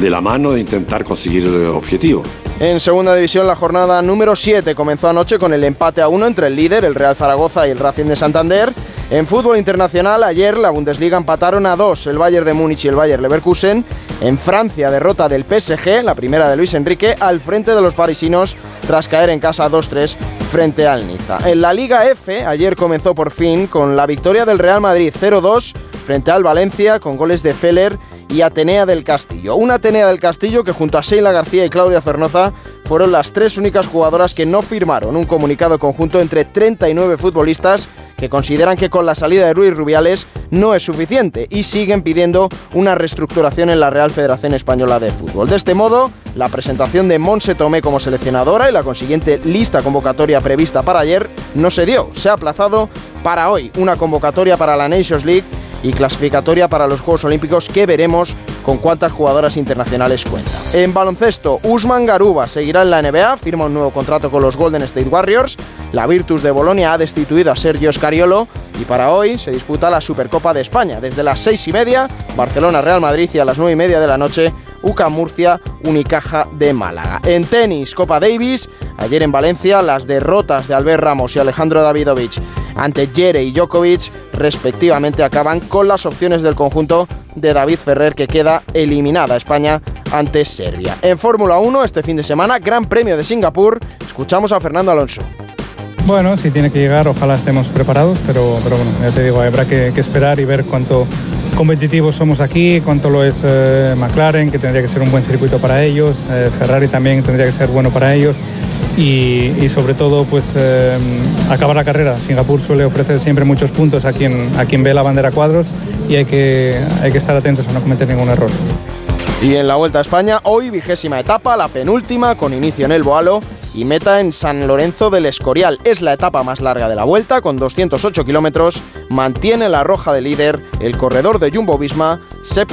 de la mano de intentar conseguir el objetivo. En segunda división, la jornada número 7 comenzó anoche con el empate a uno entre el líder, el Real Zaragoza y el Racing de Santander. En fútbol internacional, ayer la Bundesliga empataron a dos el Bayern de Múnich y el Bayern Leverkusen. En Francia, derrota del PSG, la primera de Luis Enrique, al frente de los parisinos tras caer en casa 2-3 frente al Niza. En la Liga F, ayer comenzó por fin con la victoria del Real Madrid 0-2 frente al Valencia con goles de Feller y Atenea del Castillo. Una Atenea del Castillo que junto a Sheila García y Claudia Zornoza fueron las tres únicas jugadoras que no firmaron un comunicado conjunto entre 39 futbolistas que consideran que con la salida de Ruiz Rubiales no es suficiente y siguen pidiendo una reestructuración en la Real Federación Española de Fútbol. De este modo, la presentación de Monse Tomé como seleccionadora y la consiguiente lista convocatoria prevista para ayer no se dio, se ha aplazado para hoy una convocatoria para la Nations League y clasificatoria para los Juegos Olímpicos que veremos con cuántas jugadoras internacionales cuenta. En baloncesto, Usman Garuba seguirá en la NBA, firma un nuevo contrato con los Golden State Warriors. La Virtus de Bolonia ha destituido a Sergio Scariolo y para hoy se disputa la Supercopa de España. Desde las seis y media, Barcelona Real Madrid y a las nueve y media de la noche, UCA Murcia, Unicaja de Málaga. En tenis, Copa Davis, ayer en Valencia, las derrotas de Albert Ramos y Alejandro Davidovich ante Jere y Djokovic, respectivamente, acaban con las opciones del conjunto de David Ferrer, que queda eliminada España ante Serbia. En Fórmula 1, este fin de semana, Gran Premio de Singapur, escuchamos a Fernando Alonso. Bueno, si tiene que llegar, ojalá estemos preparados, pero, pero bueno, ya te digo, habrá que, esperar y ver cuánto competitivos somos aquí, cuánto lo es eh, McLaren, que tendría que ser un buen circuito para ellos, eh, Ferrari también tendría que ser bueno para ellos y, sobre todo pues eh, acabar la carrera. Singapur suele ofrecer siempre muchos puntos a quien, a quien ve la bandera cuadros y hay que, hay que estar atentos a no cometer ningún error. Y en la Vuelta a España, hoy vigésima etapa, la penúltima, con inicio en el Boalo y meta en San Lorenzo del Escorial. Es la etapa más larga de la Vuelta, con 208 kilómetros. Mantiene la roja de líder el corredor de Jumbo Visma, Sepp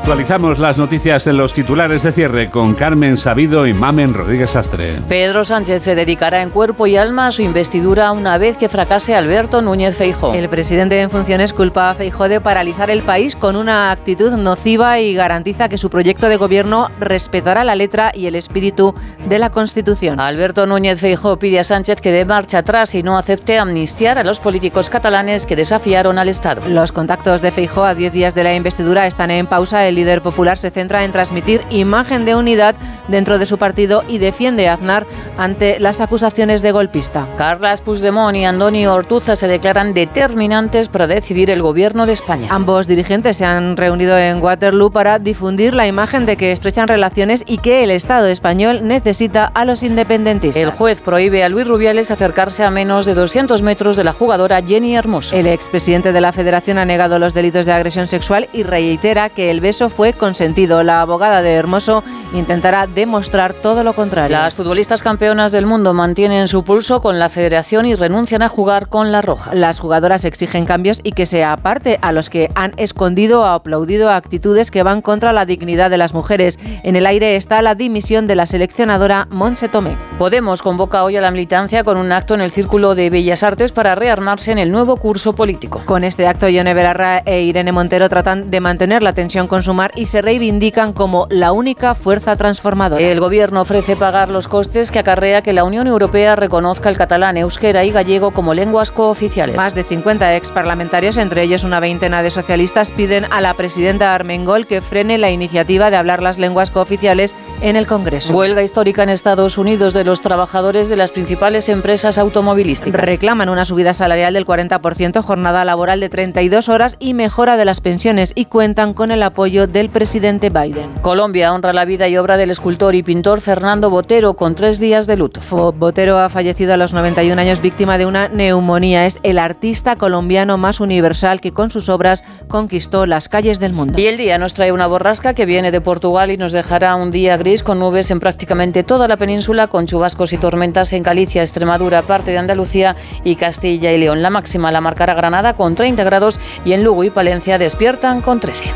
Actualizamos las noticias en los titulares de cierre con Carmen Sabido y Mamen Rodríguez Astre. Pedro Sánchez se dedicará en cuerpo y alma a su investidura una vez que fracase Alberto Núñez Feijó. El presidente en funciones culpa a Feijó de paralizar el país con una actitud nociva y garantiza que su proyecto de gobierno respetará la letra y el espíritu de la Constitución. Alberto Núñez Feijó pide a Sánchez que dé marcha atrás y no acepte amnistiar a los políticos catalanes que desafiaron al Estado. Los contactos de Feijó a 10 días de la investidura están en pausa. El líder popular se centra en transmitir imagen de unidad dentro de su partido y defiende a Aznar ante las acusaciones de golpista. Carlas Puigdemont y Andoni Ortuza se declaran determinantes para decidir el gobierno de España. Ambos dirigentes se han reunido en Waterloo para difundir la imagen de que estrechan relaciones y que el Estado español necesita a los independentistas. El juez prohíbe a Luis Rubiales acercarse a menos de 200 metros de la jugadora Jenny Hermoso. El expresidente de la Federación ha negado los delitos de agresión sexual y reitera que el beso fue consentido. La abogada de Hermoso intentará demostrar todo lo contrario. Las futbolistas campeonas del mundo mantienen su pulso con la federación y renuncian a jugar con la roja. Las jugadoras exigen cambios y que se aparte a los que han escondido o aplaudido actitudes que van contra la dignidad de las mujeres. En el aire está la dimisión de la seleccionadora Monse Tomé. Podemos convoca hoy a la militancia con un acto en el Círculo de Bellas Artes para rearmarse en el nuevo curso político. Con este acto, Yone Belarra e Irene Montero tratan de mantener la tensión con Sumar y se reivindican como la única fuerza transformadora. El gobierno ofrece pagar los costes que acarrea que la Unión Europea reconozca el catalán, euskera y gallego como lenguas cooficiales. Más de 50 ex parlamentarios, entre ellos una veintena de socialistas, piden a la presidenta Armengol que frene la iniciativa de hablar las lenguas cooficiales en el Congreso. Huelga histórica en Estados Unidos de los trabajadores de las principales empresas automovilísticas. Reclaman una subida salarial del 40%, jornada laboral de 32 horas y mejora de las pensiones y cuentan con el apoyo del presidente Biden. Colombia honra la vida y obra del escultor y pintor Fernando Botero con tres días de luto. Botero ha fallecido a los 91 años víctima de una neumonía. Es el artista colombiano más universal que con sus obras conquistó las calles del mundo. Y el día nos trae una borrasca que viene de Portugal y nos dejará un día gris con nubes en prácticamente toda la península, con chubascos y tormentas en Galicia, Extremadura, parte de Andalucía y Castilla y León. La máxima la marcará Granada con 30 grados y en Lugo y Palencia despiertan con 13.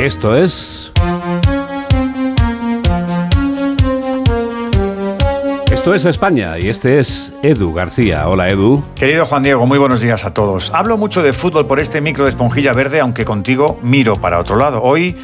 Esto es... Esto es España y este es Edu García. Hola Edu. Querido Juan Diego, muy buenos días a todos. Hablo mucho de fútbol por este micro de esponjilla verde, aunque contigo miro para otro lado. Hoy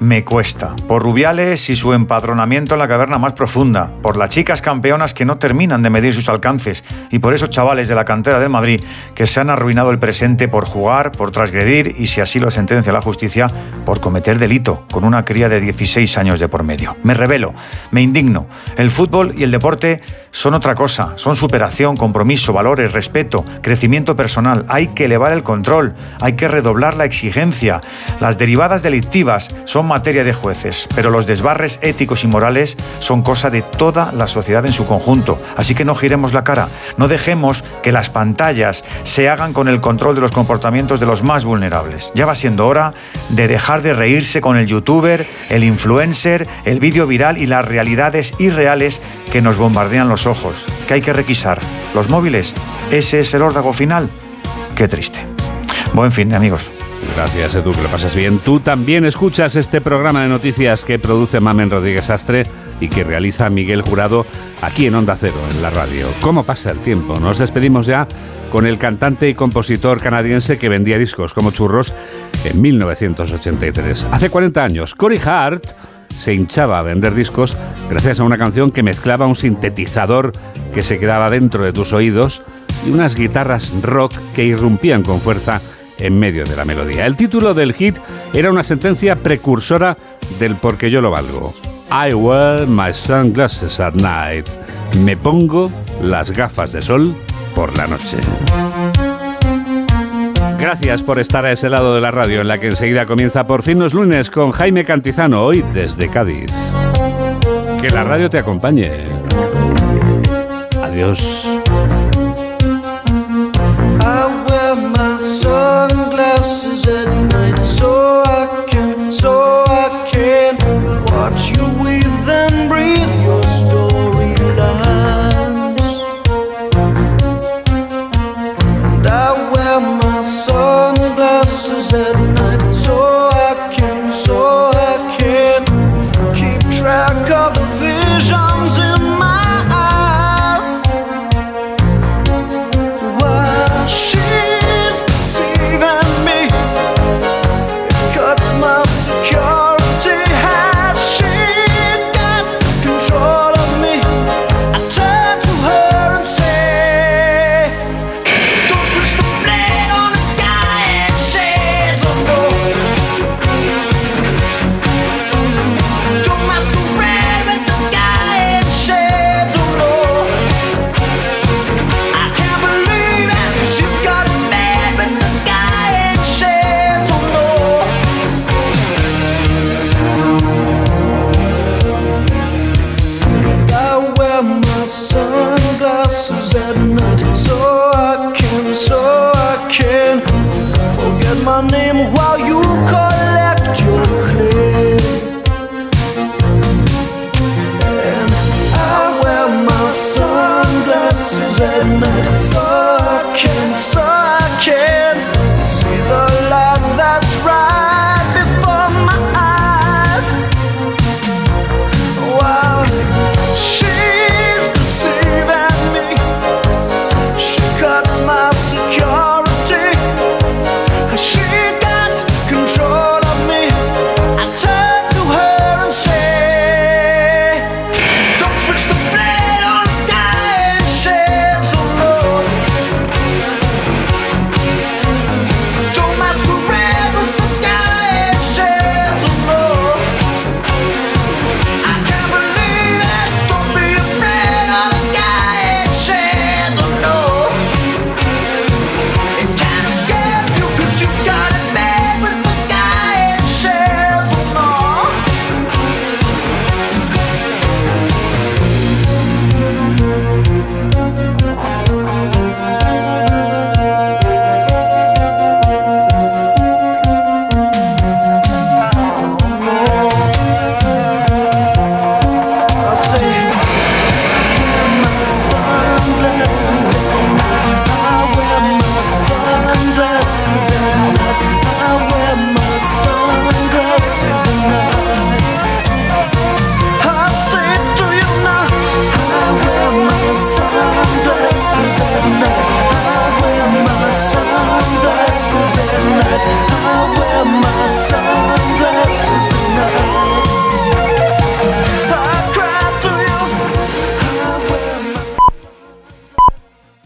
me cuesta. Por Rubiales y su empadronamiento en la caverna más profunda. Por las chicas campeonas que no terminan de medir sus alcances. Y por esos chavales de la cantera del Madrid que se han arruinado el presente por jugar, por transgredir y, si así lo sentencia la justicia, por cometer delito con una cría de 16 años de por medio. Me revelo, me indigno. El fútbol y el deporte son otra cosa. Son superación, compromiso, valores, respeto, crecimiento personal. Hay que elevar el control. Hay que redoblar la exigencia. Las derivadas delictivas son materia de jueces, pero los desbarres éticos y morales son cosa de toda la sociedad en su conjunto. Así que no giremos la cara, no dejemos que las pantallas se hagan con el control de los comportamientos de los más vulnerables. Ya va siendo hora de dejar de reírse con el youtuber, el influencer, el vídeo viral y las realidades irreales que nos bombardean los ojos, que hay que requisar. Los móviles, ese es el órdago final. Qué triste. Buen fin, amigos. Gracias, Edu, que lo pasas bien. Tú también escuchas este programa de noticias que produce Mamen Rodríguez Astre y que realiza Miguel Jurado aquí en Onda Cero, en la radio. ¿Cómo pasa el tiempo? Nos despedimos ya con el cantante y compositor canadiense que vendía discos como churros en 1983. Hace 40 años, Cory Hart se hinchaba a vender discos gracias a una canción que mezclaba un sintetizador que se quedaba dentro de tus oídos y unas guitarras rock que irrumpían con fuerza en medio de la melodía. El título del hit era una sentencia precursora del porque yo lo valgo. I wear my sunglasses at night. Me pongo las gafas de sol por la noche. Gracias por estar a ese lado de la radio en la que enseguida comienza por fin los lunes con Jaime Cantizano, hoy desde Cádiz. Que la radio te acompañe. Adiós.